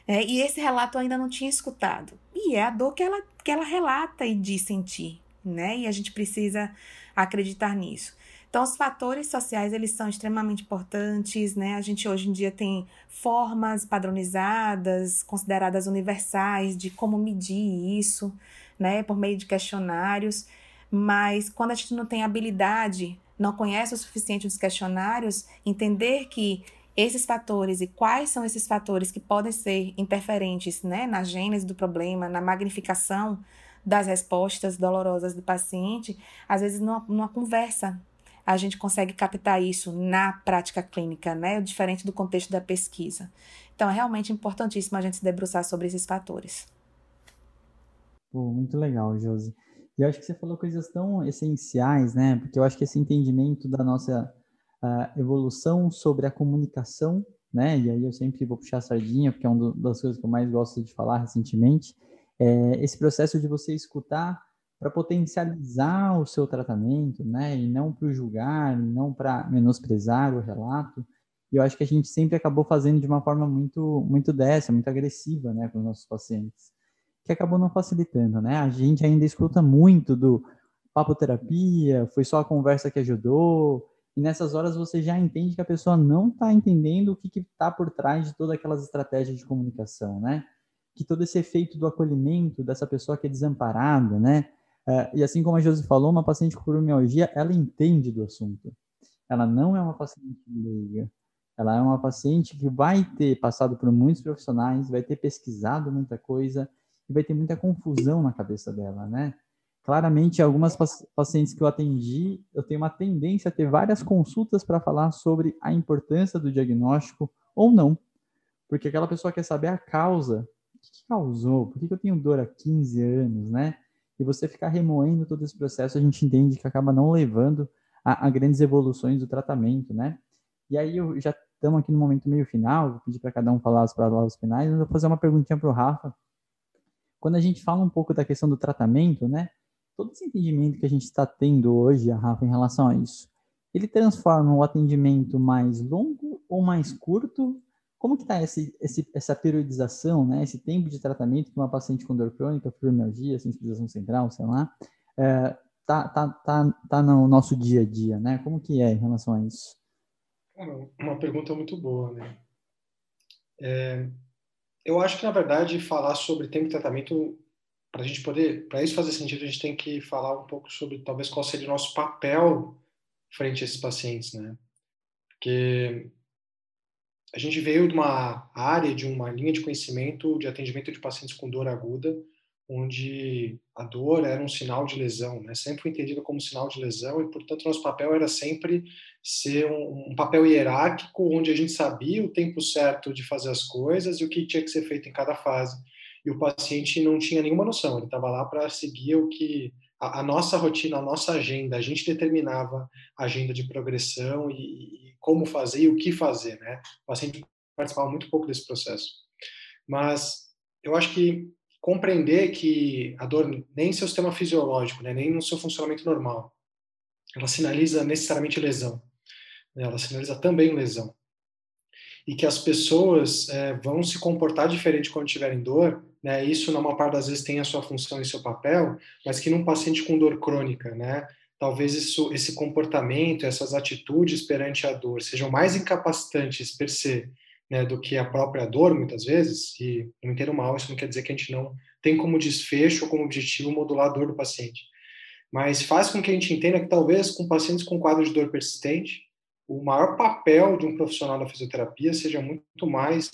É, e esse relato eu ainda não tinha escutado. E é a dor que ela, que ela relata e diz sentir, né? E a gente precisa acreditar nisso. Então, os fatores sociais, eles são extremamente importantes, né? A gente hoje em dia tem formas padronizadas, consideradas universais, de como medir isso, né? Por meio de questionários. Mas quando a gente não tem habilidade, não conhece o suficiente dos questionários, entender que esses fatores e quais são esses fatores que podem ser interferentes né, na gênese do problema, na magnificação das respostas dolorosas do paciente, às vezes numa, numa conversa a gente consegue captar isso na prática clínica, né? Diferente do contexto da pesquisa. Então, é realmente importantíssimo a gente se debruçar sobre esses fatores. Pô, muito legal, Josi. E acho que você falou coisas tão essenciais, né? Porque eu acho que esse entendimento da nossa uh, evolução sobre a comunicação, né? E aí eu sempre vou puxar a sardinha, porque é uma das coisas que eu mais gosto de falar recentemente, é esse processo de você escutar para potencializar o seu tratamento, né? E não para julgar, não para menosprezar o relato. E eu acho que a gente sempre acabou fazendo de uma forma muito, muito dessa, muito agressiva, né, com os nossos pacientes, que acabou não facilitando, né? A gente ainda escuta muito do papoterapia, foi só a conversa que ajudou, e nessas horas você já entende que a pessoa não está entendendo o que está por trás de todas aquelas estratégias de comunicação, né? Que todo esse efeito do acolhimento dessa pessoa que é desamparada, né? É, e assim como a Josi falou, uma paciente com fibromialgia, ela entende do assunto. Ela não é uma paciente leiga. Ela é uma paciente que vai ter passado por muitos profissionais, vai ter pesquisado muita coisa e vai ter muita confusão na cabeça dela, né? Claramente, algumas pacientes que eu atendi, eu tenho uma tendência a ter várias consultas para falar sobre a importância do diagnóstico ou não. Porque aquela pessoa quer saber a causa. O que causou? Por que eu tenho dor há 15 anos, né? E você ficar remoendo todo esse processo, a gente entende que acaba não levando a, a grandes evoluções do tratamento, né? E aí, eu, já estamos aqui no momento meio final, vou pedir para cada um falar as palavras finais, mas vou fazer uma perguntinha para o Rafa. Quando a gente fala um pouco da questão do tratamento, né? Todo esse entendimento que a gente está tendo hoje, a Rafa, em relação a isso, ele transforma o atendimento mais longo ou mais curto como que está essa periodização, né, esse tempo de tratamento que uma paciente com dor crônica, fibromialgia, sensibilização central, sei lá, é, tá, tá, tá, tá no nosso dia a dia, né? Como que é em relação a isso? Uma pergunta muito boa, né? É, eu acho que, na verdade, falar sobre tempo de tratamento para a gente poder, para isso fazer sentido, a gente tem que falar um pouco sobre talvez qual seria o nosso papel frente a esses pacientes, né? Porque a gente veio de uma área, de uma linha de conhecimento de atendimento de pacientes com dor aguda, onde a dor era um sinal de lesão, né? Sempre foi entendida como sinal de lesão e, portanto, nosso papel era sempre ser um, um, papel hierárquico, onde a gente sabia o tempo certo de fazer as coisas e o que tinha que ser feito em cada fase. E o paciente não tinha nenhuma noção, ele estava lá para seguir o que a, a, nossa rotina, a nossa agenda, a gente determinava a agenda de progressão e, como fazer e o que fazer, né? O paciente participava muito pouco desse processo. Mas eu acho que compreender que a dor nem em seu sistema fisiológico, né, nem no seu funcionamento normal, ela sinaliza necessariamente lesão. Né, ela sinaliza também lesão. E que as pessoas é, vão se comportar diferente quando tiverem dor, né, isso na maior parte das vezes tem a sua função e seu papel, mas que num paciente com dor crônica, né, talvez isso, esse comportamento, essas atitudes perante a dor sejam mais incapacitantes per se né, do que a própria dor, muitas vezes, e não entendo mal, isso não quer dizer que a gente não tem como desfecho ou como objetivo modular a dor do paciente. Mas faz com que a gente entenda que talvez com pacientes com quadro de dor persistente, o maior papel de um profissional da fisioterapia seja muito mais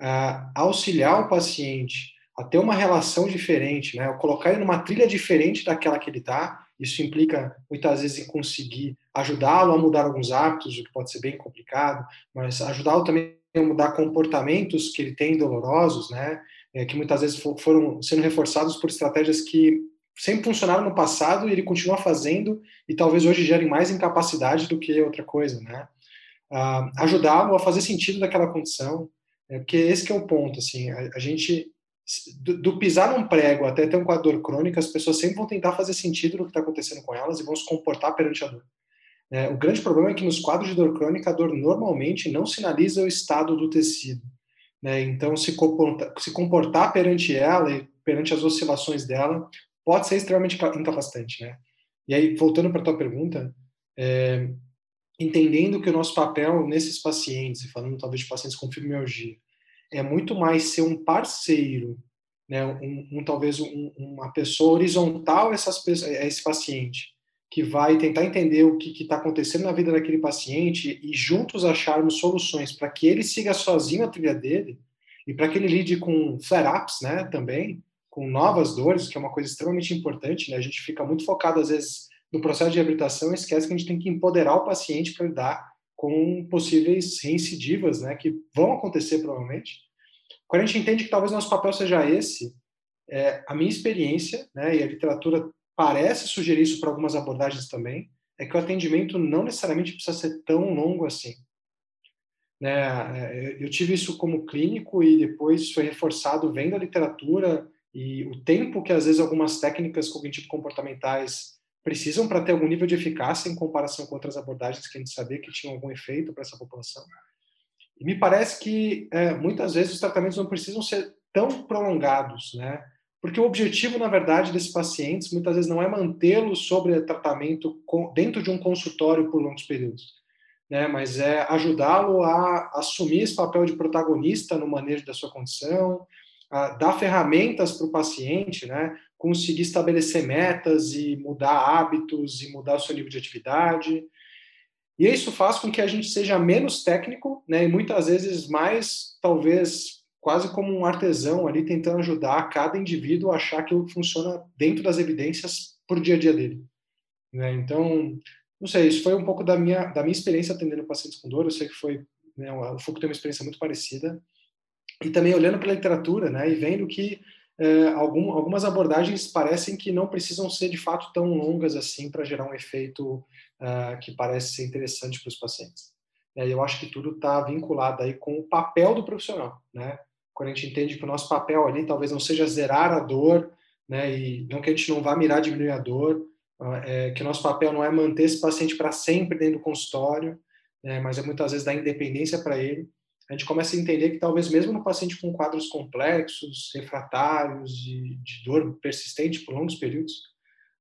uh, auxiliar o paciente a ter uma relação diferente, né? colocar ele numa trilha diferente daquela que ele está. Isso implica muitas vezes em conseguir ajudá-lo a mudar alguns hábitos, o que pode ser bem complicado, mas ajudá-lo também a mudar comportamentos que ele tem dolorosos, né? É, que muitas vezes foram sendo reforçados por estratégias que sempre funcionaram no passado e ele continua fazendo e talvez hoje gerem mais incapacidade do que outra coisa, né? Ah, ajudá-lo a fazer sentido daquela condição, é, porque esse é o ponto, assim, a, a gente do, do, pisar num prego até ter um quadro dor crônica, as pessoas sempre vão tentar fazer sentido no que está acontecendo com elas e vão se comportar perante a dor. É, o grande problema é que nos quadros de dor crônica, a dor normalmente não sinaliza o estado do tecido. Né? Então, se comportar, se comportar perante ela e perante as oscilações dela pode ser extremamente incapacitante. Né? E aí, voltando para a tua pergunta, é, entendendo que o nosso papel nesses pacientes, falando talvez de pacientes com fibromialgia, é muito mais ser um parceiro, né, um, um talvez um, uma pessoa horizontal a, esse paciente, que vai tentar entender o que está acontecendo na vida daquele paciente e juntos acharmos soluções para que ele siga sozinho a trilha dele e para que ele lide com flare-ups, né, também, com novas dores, que é uma coisa extremamente importante, né, a gente fica muito focado às vezes no processo de reabilitação e esquece que a gente tem que empoderar o paciente para lidar com possíveis reincidivas, né, que vão acontecer provavelmente. Quando a gente entende que talvez nosso papel seja esse, é, a minha experiência, né, e a literatura parece sugerir isso para algumas abordagens também, é que o atendimento não necessariamente precisa ser tão longo assim. Né, é, eu tive isso como clínico e depois foi reforçado vendo a literatura e o tempo que às vezes algumas técnicas cognitivo-comportamentais precisam para ter algum nível de eficácia em comparação com outras abordagens que a gente sabia que tinham algum efeito para essa população. E me parece que é, muitas vezes os tratamentos não precisam ser tão prolongados, né? Porque o objetivo, na verdade, desses pacientes muitas vezes não é mantê-los sobre tratamento dentro de um consultório por longos períodos, né? Mas é ajudá-lo a assumir esse papel de protagonista no manejo da sua condição, dar ferramentas para o paciente, né? conseguir estabelecer metas e mudar hábitos e mudar o seu nível de atividade. E isso faz com que a gente seja menos técnico, né, e muitas vezes mais, talvez, quase como um artesão ali tentando ajudar cada indivíduo a achar que funciona dentro das evidências por dia a dia dele. Né? Então, não sei, isso foi um pouco da minha, da minha experiência atendendo pacientes com dor, eu sei que foi, né, o FUC tem uma experiência muito parecida, e também olhando para a literatura, né, e vendo que é, algum, algumas abordagens parecem que não precisam ser de fato tão longas assim para gerar um efeito uh, que parece ser interessante para os pacientes. E eu acho que tudo está vinculado aí com o papel do profissional, né? Quando a gente entende que o nosso papel ali talvez não seja zerar a dor, né? E não que a gente não vá mirar diminuir a dor, é, que o nosso papel não é manter esse paciente para sempre dentro do consultório, né? mas é muitas vezes dar independência para ele a gente começa a entender que talvez mesmo no paciente com quadros complexos, refratários, de, de dor persistente por longos períodos,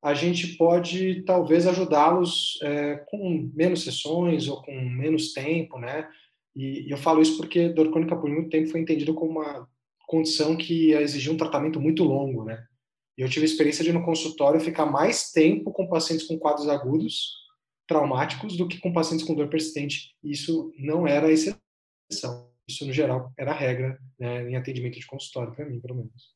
a gente pode talvez ajudá-los é, com menos sessões ou com menos tempo, né? E, e, eu falo isso porque dor crônica por muito tempo foi entendido como uma condição que ia exigir um tratamento muito longo, né? E eu tive a experiência de no consultório ficar mais tempo com pacientes com quadros agudos traumáticos do que com pacientes com dor persistente. Isso não era exceção. Isso, no geral, era a regra né, em atendimento de consultório, para mim, pelo menos.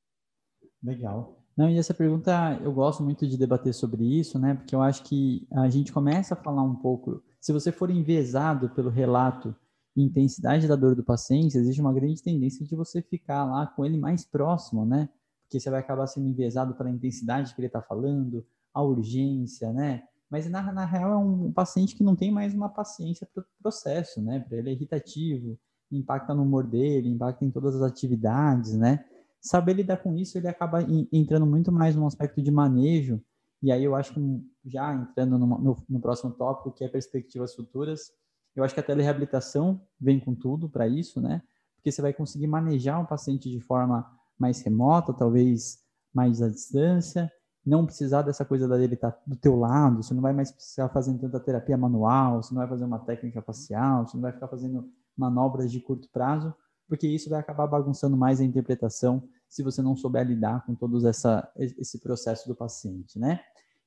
Legal. Não, e essa pergunta, eu gosto muito de debater sobre isso, né? Porque eu acho que a gente começa a falar um pouco. Se você for enviesado pelo relato e intensidade da dor do paciente, existe uma grande tendência de você ficar lá com ele mais próximo, né? Porque você vai acabar sendo enviesado pela intensidade que ele está falando, a urgência, né? Mas na, na real é um paciente que não tem mais uma paciência para o processo, né? Para ele é irritativo, impacta no humor dele, impacta em todas as atividades, né? Saber lidar com isso, ele acaba entrando muito mais num aspecto de manejo, e aí eu acho que já entrando no, no, no próximo tópico, que é perspectivas futuras, eu acho que a telereabilitação vem com tudo para isso, né? Porque você vai conseguir manejar um paciente de forma mais remota, talvez mais à distância, não precisar dessa coisa dele estar tá do teu lado, você não vai mais precisar fazer tanta terapia manual, você não vai fazer uma técnica facial, você não vai ficar fazendo manobras de curto prazo, porque isso vai acabar bagunçando mais a interpretação se você não souber lidar com todo essa, esse processo do paciente, né?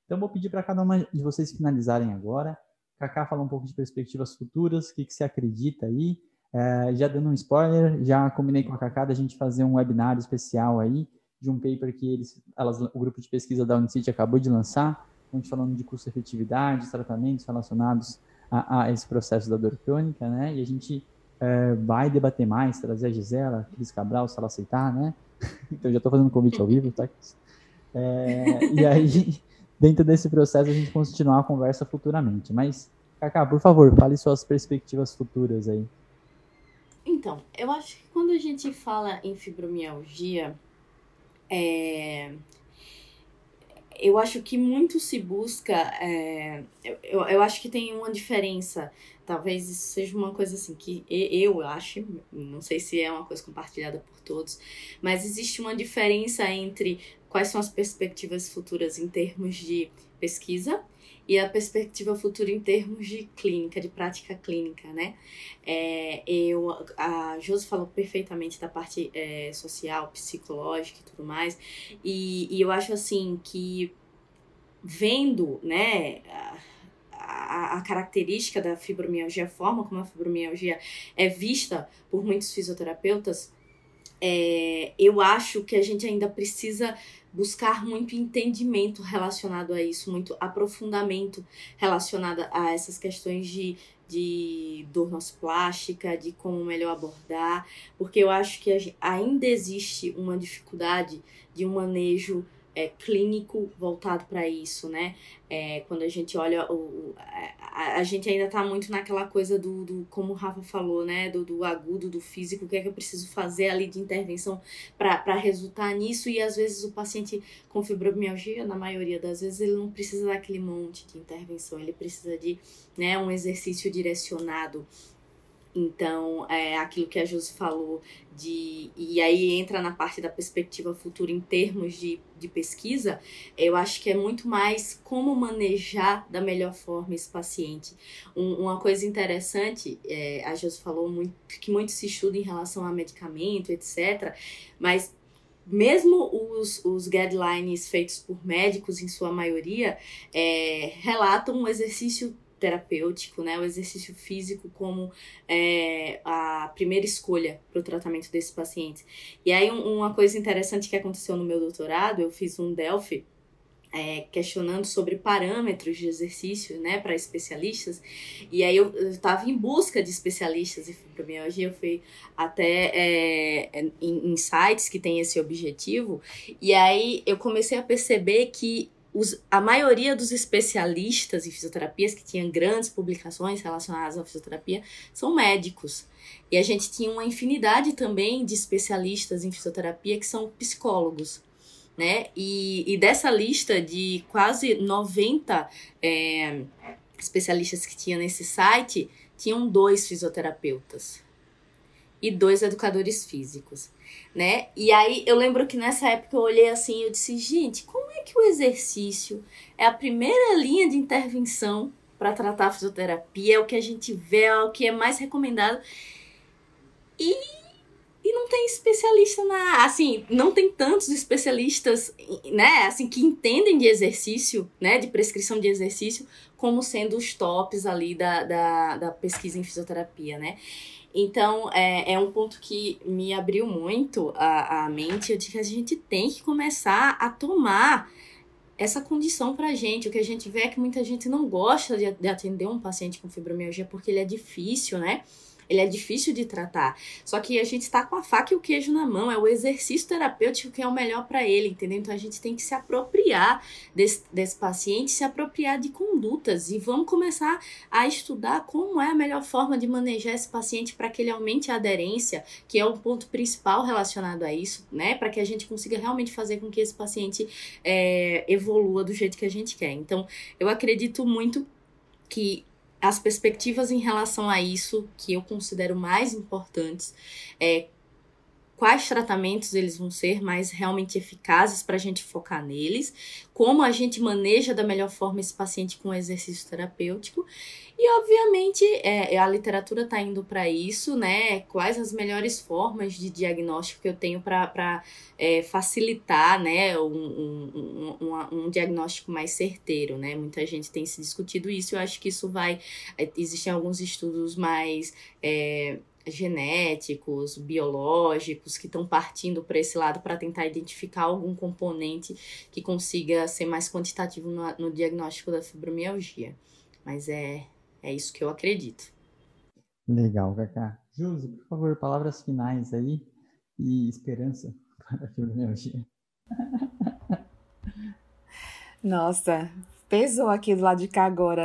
Então, vou pedir para cada uma de vocês finalizarem agora. Kaká fala um pouco de perspectivas futuras, o que, que você acredita aí. É, já dando um spoiler, já combinei com a Kaká da gente fazer um webinar especial aí, de um paper que eles, elas, o grupo de pesquisa da Unicity acabou de lançar, a gente falando de custo-efetividade, tratamentos relacionados a, a, esse processo da dor crônica, né? E a gente é, vai debater mais, trazer a Gisela, Cris Cabral, se ela aceitar, né? então já estou fazendo convite ao vivo, tá? É, e aí, dentro desse processo, a gente continuar a conversa futuramente. Mas, Cacá, por favor, fale suas perspectivas futuras aí. Então, eu acho que quando a gente fala em fibromialgia, é, eu acho que muito se busca. É, eu, eu acho que tem uma diferença. Talvez isso seja uma coisa assim que eu acho, não sei se é uma coisa compartilhada por todos, mas existe uma diferença entre quais são as perspectivas futuras em termos de pesquisa e a perspectiva futura em termos de clínica, de prática clínica, né? É, eu, a Josi falou perfeitamente da parte é, social, psicológica e tudo mais, e, e eu acho assim que vendo, né, a, a, característica da fibromialgia, a forma como a fibromialgia é vista por muitos fisioterapeutas, é, eu acho que a gente ainda precisa buscar muito entendimento relacionado a isso, muito aprofundamento relacionado a essas questões de, de dor plástica, de como melhor abordar, porque eu acho que ainda existe uma dificuldade de um manejo é, clínico voltado para isso, né? É, quando a gente olha, o, a, a gente ainda está muito naquela coisa do, do, como o Rafa falou, né? Do, do agudo, do físico, o que é que eu preciso fazer ali de intervenção para resultar nisso, e às vezes o paciente com fibromialgia, na maioria das vezes, ele não precisa daquele monte de intervenção, ele precisa de né, um exercício direcionado então, é aquilo que a Josi falou de. E aí entra na parte da perspectiva futura em termos de, de pesquisa, eu acho que é muito mais como manejar da melhor forma esse paciente. Um, uma coisa interessante, é, a Josi falou muito, que muito se estuda em relação a medicamento, etc. Mas mesmo os, os guidelines feitos por médicos, em sua maioria, é, relatam um exercício terapêutico, né, o exercício físico como é, a primeira escolha para o tratamento desses pacientes. E aí um, uma coisa interessante que aconteceu no meu doutorado, eu fiz um Delphi é, questionando sobre parâmetros de exercício, né, para especialistas. E aí eu estava em busca de especialistas em fibromialgia, eu fui até é, em, em sites que tem esse objetivo. E aí eu comecei a perceber que os, a maioria dos especialistas em fisioterapias que tinham grandes publicações relacionadas à fisioterapia são médicos. E a gente tinha uma infinidade também de especialistas em fisioterapia que são psicólogos. Né? E, e dessa lista de quase 90 é, especialistas que tinha nesse site, tinham dois fisioterapeutas e dois educadores físicos né? E aí eu lembro que nessa época eu olhei assim e eu disse, gente, como é que o exercício é a primeira linha de intervenção para tratar a fisioterapia, é o que a gente vê, é o que é mais recomendado. E, e não tem especialista na. Assim, não tem tantos especialistas, né? Assim, que entendem de exercício, né? De prescrição de exercício, como sendo os tops ali da, da, da pesquisa em fisioterapia, né? Então, é, é um ponto que me abriu muito a, a mente de que a gente tem que começar a tomar essa condição pra gente. O que a gente vê é que muita gente não gosta de, de atender um paciente com fibromialgia porque ele é difícil, né? Ele é difícil de tratar. Só que a gente está com a faca e o queijo na mão, é o exercício terapêutico que é o melhor para ele, entendeu? Então a gente tem que se apropriar desse, desse paciente, se apropriar de condutas e vamos começar a estudar como é a melhor forma de manejar esse paciente para que ele aumente a aderência, que é o ponto principal relacionado a isso, né? Para que a gente consiga realmente fazer com que esse paciente é, evolua do jeito que a gente quer. Então, eu acredito muito que as perspectivas em relação a isso que eu considero mais importantes é quais tratamentos eles vão ser mais realmente eficazes para a gente focar neles, como a gente maneja da melhor forma esse paciente com exercício terapêutico e, obviamente, é, a literatura está indo para isso, né? Quais as melhores formas de diagnóstico que eu tenho para é, facilitar né? Um, um, um, um, diagnóstico mais certeiro, né? Muita gente tem se discutido isso, eu acho que isso vai. É, existem alguns estudos mais. É, genéticos, biológicos, que estão partindo para esse lado para tentar identificar algum componente que consiga ser mais quantitativo no, no diagnóstico da fibromialgia. Mas é, é isso que eu acredito. Legal, Cacá. Josi, por favor, palavras finais aí e esperança para a fibromialgia. Nossa, pesou aqui do lado de cá agora.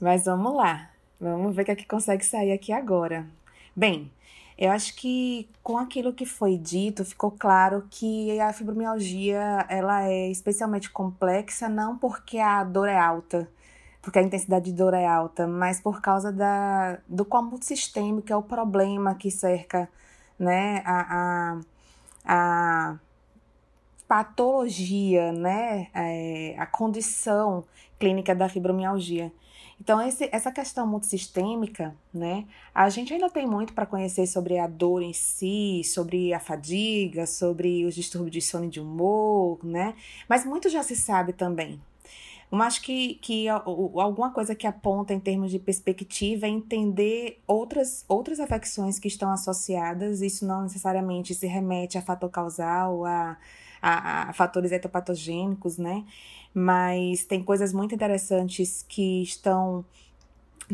Mas vamos lá. Vamos ver o que é que consegue sair aqui agora. Bem, eu acho que com aquilo que foi dito, ficou claro que a fibromialgia ela é especialmente complexa, não porque a dor é alta, porque a intensidade de dor é alta, mas por causa da, do quão sistêmico é o problema que cerca né, a, a, a patologia, né, é, a condição clínica da fibromialgia. Então, esse, essa questão multissistêmica, né, a gente ainda tem muito para conhecer sobre a dor em si, sobre a fadiga, sobre os distúrbios de sono e de humor, né, mas muito já se sabe também, eu acho que, que alguma coisa que aponta em termos de perspectiva é entender outras, outras afecções que estão associadas. Isso não necessariamente se remete a fator causal, a, a, a fatores etopatogênicos, né? Mas tem coisas muito interessantes que estão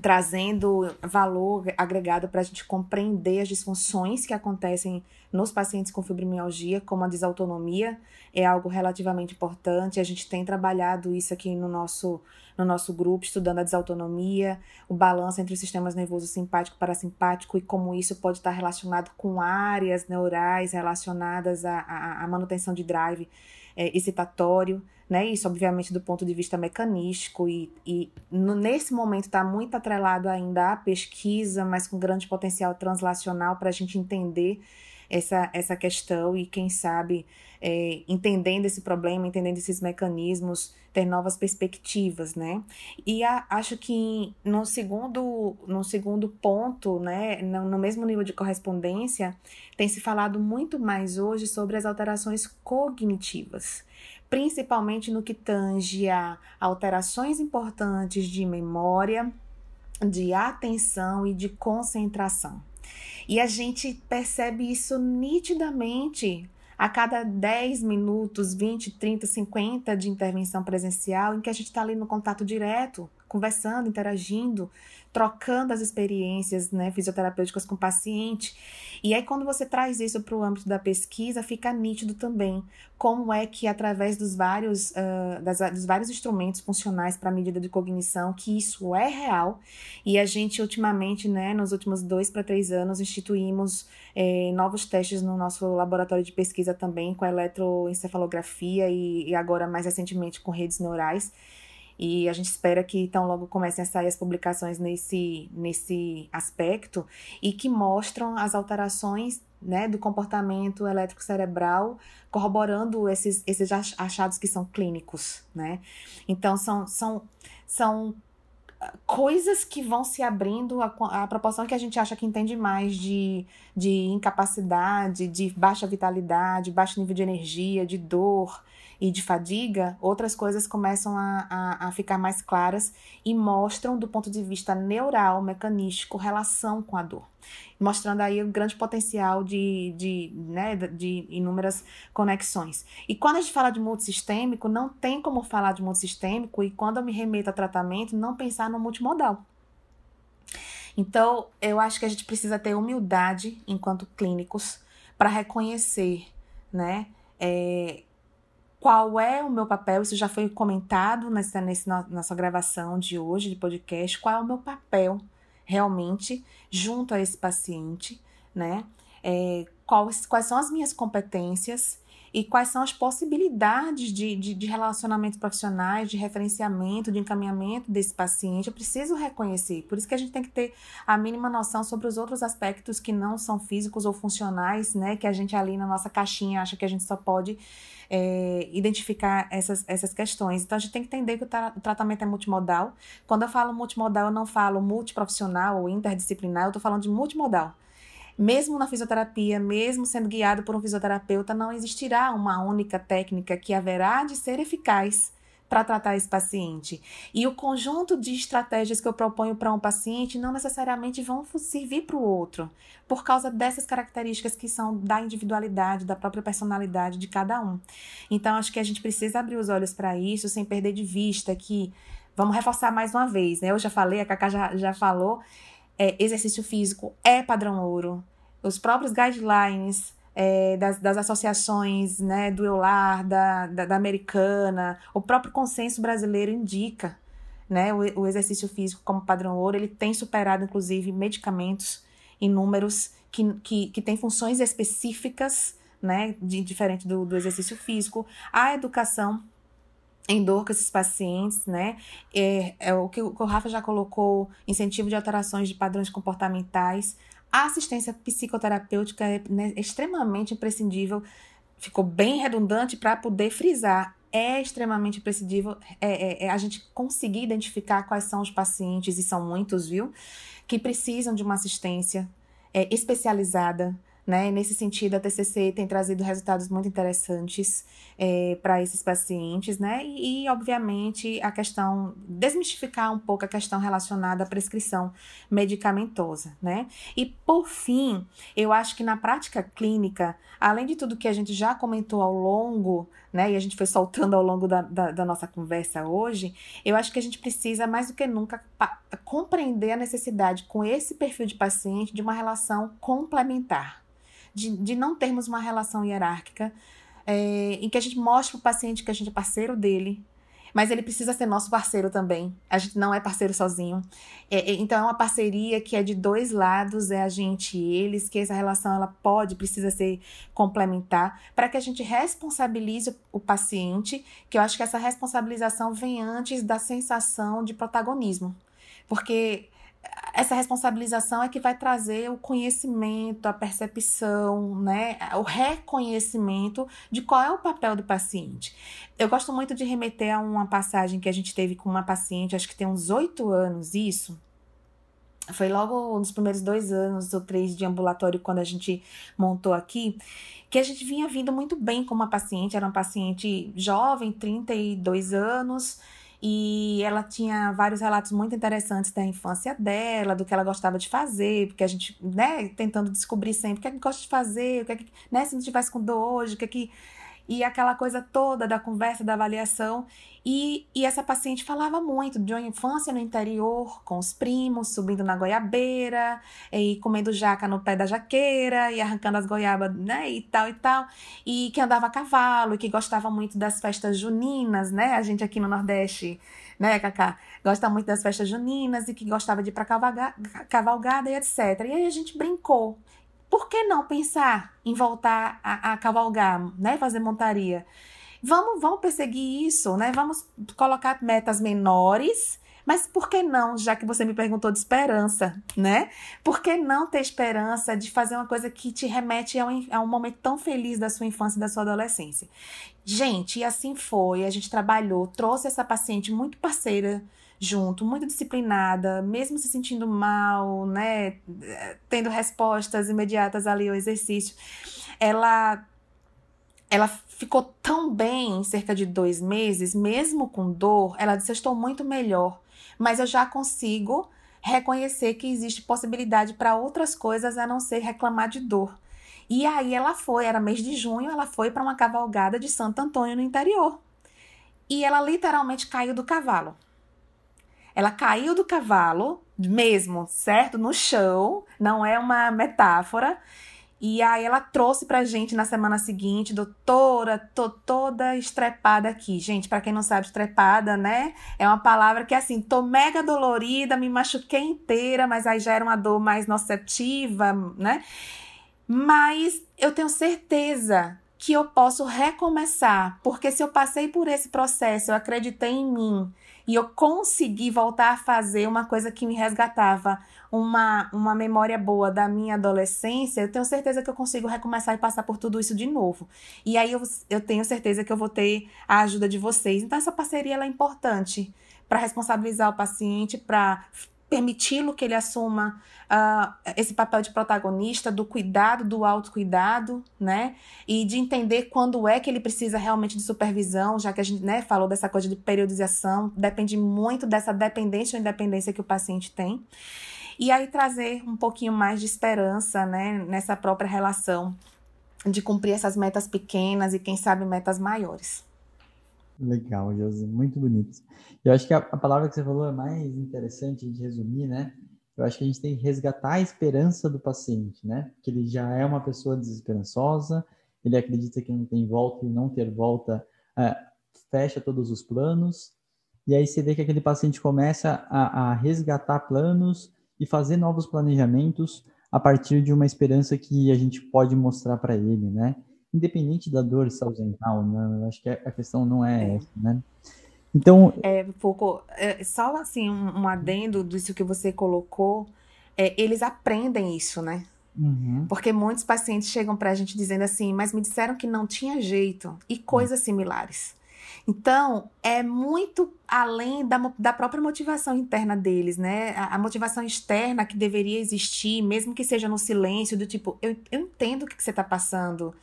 trazendo valor agregado para a gente compreender as disfunções que acontecem nos pacientes com fibromialgia, como a desautonomia, é algo relativamente importante. A gente tem trabalhado isso aqui no nosso, no nosso grupo, estudando a desautonomia, o balanço entre os sistemas nervoso simpático e parasimpático e como isso pode estar relacionado com áreas neurais relacionadas à, à, à manutenção de drive é, excitatório né? Isso, obviamente, do ponto de vista mecanístico, e, e no, nesse momento está muito atrelado ainda à pesquisa, mas com grande potencial translacional para a gente entender essa, essa questão e, quem sabe, é, entendendo esse problema, entendendo esses mecanismos, ter novas perspectivas, né? E a, acho que no segundo, no segundo ponto, né, no, no mesmo nível de correspondência, tem se falado muito mais hoje sobre as alterações cognitivas principalmente no que tange a alterações importantes de memória, de atenção e de concentração. E a gente percebe isso nitidamente a cada 10 minutos, 20, 30, 50 de intervenção presencial, em que a gente está ali no contato direto, conversando, interagindo, trocando as experiências né, fisioterapêuticas com o paciente. E aí, quando você traz isso para o âmbito da pesquisa, fica nítido também como é que, através dos vários, uh, das, dos vários instrumentos funcionais para a medida de cognição, que isso é real. E a gente, ultimamente, né, nos últimos dois para três anos, instituímos eh, novos testes no nosso laboratório de pesquisa também, com eletroencefalografia e, e agora, mais recentemente, com redes neurais e a gente espera que tão logo comecem a sair as publicações nesse, nesse aspecto e que mostram as alterações né, do comportamento elétrico cerebral, corroborando esses, esses achados que são clínicos. Né? Então, são, são, são coisas que vão se abrindo a proporção que a gente acha que entende mais de, de incapacidade, de baixa vitalidade, baixo nível de energia, de dor e de fadiga, outras coisas começam a, a, a ficar mais claras e mostram, do ponto de vista neural, mecanístico, relação com a dor mostrando aí o grande potencial de, de, né, de inúmeras conexões. E quando a gente fala de multissistêmico, não tem como falar de multissistêmico e quando eu me remeto a tratamento, não pensar no multimodal. Então, eu acho que a gente precisa ter humildade enquanto clínicos para reconhecer, né, é, qual é o meu papel, isso já foi comentado nessa, nossa gravação de hoje, de podcast, qual é o meu papel realmente junto a esse paciente, né? É, quais são as minhas competências e quais são as possibilidades de, de, de relacionamentos profissionais, de referenciamento, de encaminhamento desse paciente. Eu preciso reconhecer. Por isso que a gente tem que ter a mínima noção sobre os outros aspectos que não são físicos ou funcionais, né? Que a gente ali na nossa caixinha acha que a gente só pode é, identificar essas, essas questões. Então, a gente tem que entender que o, tra o tratamento é multimodal. Quando eu falo multimodal, eu não falo multiprofissional ou interdisciplinar, eu estou falando de multimodal. Mesmo na fisioterapia, mesmo sendo guiado por um fisioterapeuta, não existirá uma única técnica que haverá de ser eficaz para tratar esse paciente. E o conjunto de estratégias que eu proponho para um paciente não necessariamente vão servir para o outro, por causa dessas características que são da individualidade, da própria personalidade de cada um. Então, acho que a gente precisa abrir os olhos para isso, sem perder de vista que. Vamos reforçar mais uma vez, né? Eu já falei, a Cacá já, já falou, é, exercício físico é padrão ouro. Os próprios guidelines é, das, das, associações né, do EULAR, da, da, da, Americana, o próprio consenso brasileiro indica né, o, o, exercício físico como padrão ouro, ele tem superado, inclusive, medicamentos inúmeros que, que, que têm funções específicas, né, de, diferente do, do exercício físico. A educação em dor com esses pacientes, né? É, é o que o Rafa já colocou, incentivo de alterações de padrões comportamentais, a assistência psicoterapêutica é né, extremamente imprescindível, ficou bem redundante para poder frisar. É extremamente imprescindível é, é, é, a gente conseguir identificar quais são os pacientes, e são muitos, viu? Que precisam de uma assistência é, especializada, né? Nesse sentido, a TCC tem trazido resultados muito interessantes é, para esses pacientes, né? E, e, obviamente, a questão, desmistificar um pouco a questão relacionada à prescrição medicamentosa, né? E, por fim, eu acho que na prática clínica, além de tudo que a gente já comentou ao longo, né? E a gente foi soltando ao longo da, da, da nossa conversa hoje, eu acho que a gente precisa, mais do que nunca, compreender a necessidade com esse perfil de paciente de uma relação complementar de, de não termos uma relação hierárquica, é, em que a gente mostre para o paciente que a gente é parceiro dele, mas ele precisa ser nosso parceiro também. A gente não é parceiro sozinho. É, é, então é uma parceria que é de dois lados, é a gente e eles, que essa relação ela pode, precisa ser complementar, para que a gente responsabilize o paciente, que eu acho que essa responsabilização vem antes da sensação de protagonismo. Porque essa responsabilização é que vai trazer o conhecimento, a percepção, né, o reconhecimento de qual é o papel do paciente. Eu gosto muito de remeter a uma passagem que a gente teve com uma paciente, acho que tem uns oito anos isso. Foi logo nos primeiros dois anos ou três de ambulatório, quando a gente montou aqui, que a gente vinha vindo muito bem com uma paciente, era uma paciente jovem, 32 anos, e ela tinha vários relatos muito interessantes da infância dela, do que ela gostava de fazer, porque a gente, né, tentando descobrir sempre o que é que gosta de fazer, o que é que, né, se não tivesse com dor hoje, o que é que e aquela coisa toda da conversa, da avaliação. E, e essa paciente falava muito de uma infância no interior, com os primos, subindo na goiabeira, e comendo jaca no pé da jaqueira, e arrancando as goiabas, né, e tal e tal. E que andava a cavalo, e que gostava muito das festas juninas, né? A gente aqui no Nordeste, né, Cacá, gosta muito das festas juninas, e que gostava de ir pra cavalgada e etc. E aí a gente brincou por que não pensar em voltar a, a cavalgar, né? Fazer montaria? Vamos, vamos perseguir isso, né? Vamos colocar metas menores, mas por que não, já que você me perguntou de esperança, né? Por que não ter esperança de fazer uma coisa que te remete a um, a um momento tão feliz da sua infância e da sua adolescência? Gente, e assim foi. A gente trabalhou, trouxe essa paciente muito parceira junto, muito disciplinada, mesmo se sentindo mal, né, tendo respostas imediatas ali ao exercício. Ela ela ficou tão bem em cerca de dois meses, mesmo com dor. Ela disse: Eu estou muito melhor, mas eu já consigo reconhecer que existe possibilidade para outras coisas a não ser reclamar de dor. E aí ela foi, era mês de junho, ela foi para uma cavalgada de Santo Antônio no interior. E ela literalmente caiu do cavalo. Ela caiu do cavalo, mesmo, certo? No chão, não é uma metáfora. E aí ela trouxe pra gente na semana seguinte, doutora, tô toda estrepada aqui. Gente, para quem não sabe, estrepada, né? É uma palavra que assim, tô mega dolorida, me machuquei inteira, mas aí já era uma dor mais noceptiva, né? Mas eu tenho certeza que eu posso recomeçar, porque se eu passei por esse processo, eu acreditei em mim e eu consegui voltar a fazer uma coisa que me resgatava uma, uma memória boa da minha adolescência, eu tenho certeza que eu consigo recomeçar e passar por tudo isso de novo. E aí eu, eu tenho certeza que eu vou ter a ajuda de vocês. Então, essa parceria é importante para responsabilizar o paciente, para permiti-lo que ele assuma uh, esse papel de protagonista do cuidado, do autocuidado, né? E de entender quando é que ele precisa realmente de supervisão, já que a gente né, falou dessa coisa de periodização, depende muito dessa dependência ou independência que o paciente tem. E aí trazer um pouquinho mais de esperança, né, nessa própria relação de cumprir essas metas pequenas e, quem sabe, metas maiores. Legal, Josi, muito bonito. Eu acho que a, a, palavra que você falou é mais interessante de resumir, né? Eu acho que a gente tem que resgatar a esperança do paciente, né? Que ele já é uma pessoa desesperançosa, ele acredita que não tem volta e não ter volta é, fecha todos os planos, e aí você vê que aquele paciente começa a, a resgatar planos e fazer novos planejamentos a partir de uma esperança que a gente pode mostrar para ele, né? Independente da dor sausental, né? Eu acho que a questão não é, é. essa, né? Então... É, pouco, é, só assim, um, um, adendo disso que você colocou, é, eles aprendem isso, né? Uhum. Porque muitos pacientes chegam para a gente dizendo assim, mas me disseram que não tinha jeito, e coisas uhum. similares. Então, é muito além da, da própria motivação interna deles, né? A, a, motivação externa que deveria existir, mesmo que seja no silêncio, do tipo, eu, eu entendo o que, que você está passando,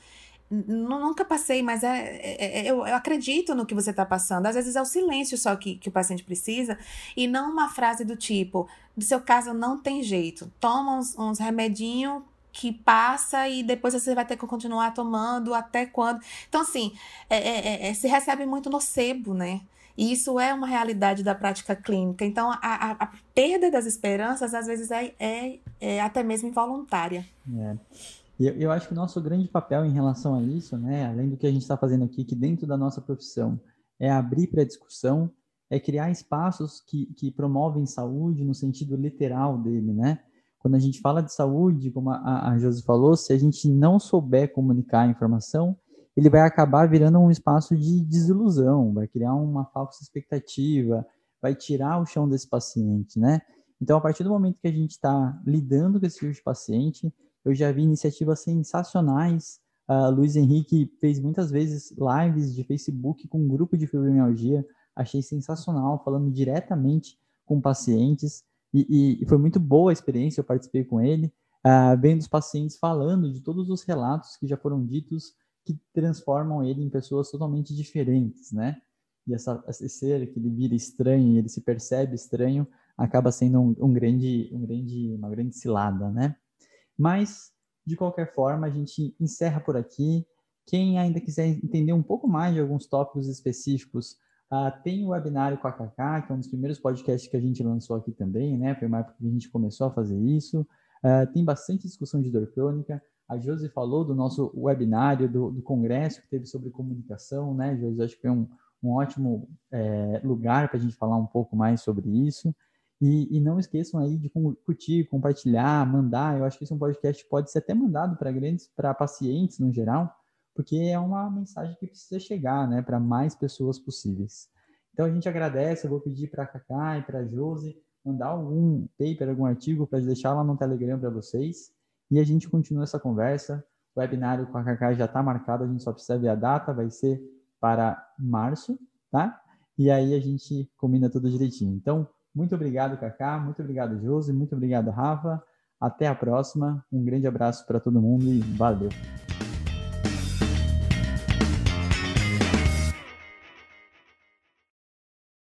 nunca passei, mas é, é, é eu, eu, acredito no que você está passando. Às vezes é o silêncio só que, que o paciente precisa e não uma frase do tipo: no seu caso não tem jeito, toma uns, uns remedinhos que passa e depois você vai ter que continuar tomando até quando. Então, assim, é, é, é, é se recebe muito nocebo, né? E isso é uma realidade da prática clínica. Então, a, a, a perda das esperanças, às vezes, é, é, é até mesmo involuntária. É. E eu, eu acho que o nosso grande papel em relação a isso, né, além do que a gente está fazendo aqui, que dentro da nossa profissão, é abrir para discussão, é criar espaços que, que promovem saúde no sentido literal dele, né? Quando a gente fala de saúde, como a, a Josi falou, se a gente não souber comunicar a informação, ele vai acabar virando um espaço de desilusão, vai criar uma falsa expectativa, vai tirar o chão desse paciente, né? Então, a partir do momento que a gente está lidando com esse tipo de paciente, eu já vi iniciativas sensacionais. Uh, Luiz Henrique fez muitas vezes lives de Facebook com um grupo de fibromialgia. Achei sensacional, falando diretamente com pacientes. E, e, e foi muito boa a experiência, eu participei com ele. Uh, vendo os pacientes falando de todos os relatos que já foram ditos que transformam ele em pessoas totalmente diferentes, né? E essa, esse ser que ele vira estranho, ele se percebe estranho, acaba sendo um, um grande, um grande, uma grande cilada, né? Mas, de qualquer forma, a gente encerra por aqui. Quem ainda quiser entender um pouco mais de alguns tópicos específicos, uh, tem o webinário com a Kaká, que é um dos primeiros podcasts que a gente lançou aqui também, né? Foi uma época que a gente começou a fazer isso. Uh, tem bastante discussão de dor crônica. A Josi falou do nosso webinário, do, do congresso que teve sobre comunicação, né, Josi? Acho que foi um, um ótimo é, lugar para a gente falar um pouco mais sobre isso. E, e, não esqueçam aí de curtir, compartilhar, mandar. Eu acho que esse é um podcast pode ser até mandado para grandes, para pacientes no geral, porque é uma mensagem que precisa chegar, né, para mais pessoas possíveis. Então a gente agradece. Eu vou pedir para a e para a Josi mandar algum paper, algum artigo para deixar lá no Telegram para vocês. E a gente continua essa conversa. O webinário com a Cacá já está marcado, a gente só precisa ver a data, vai ser para março, tá? e aí a gente combina tudo direitinho. Então, muito obrigado, Kaká, muito obrigado, Josi, muito obrigado, Rafa. Até a próxima. Um grande abraço para todo mundo e valeu.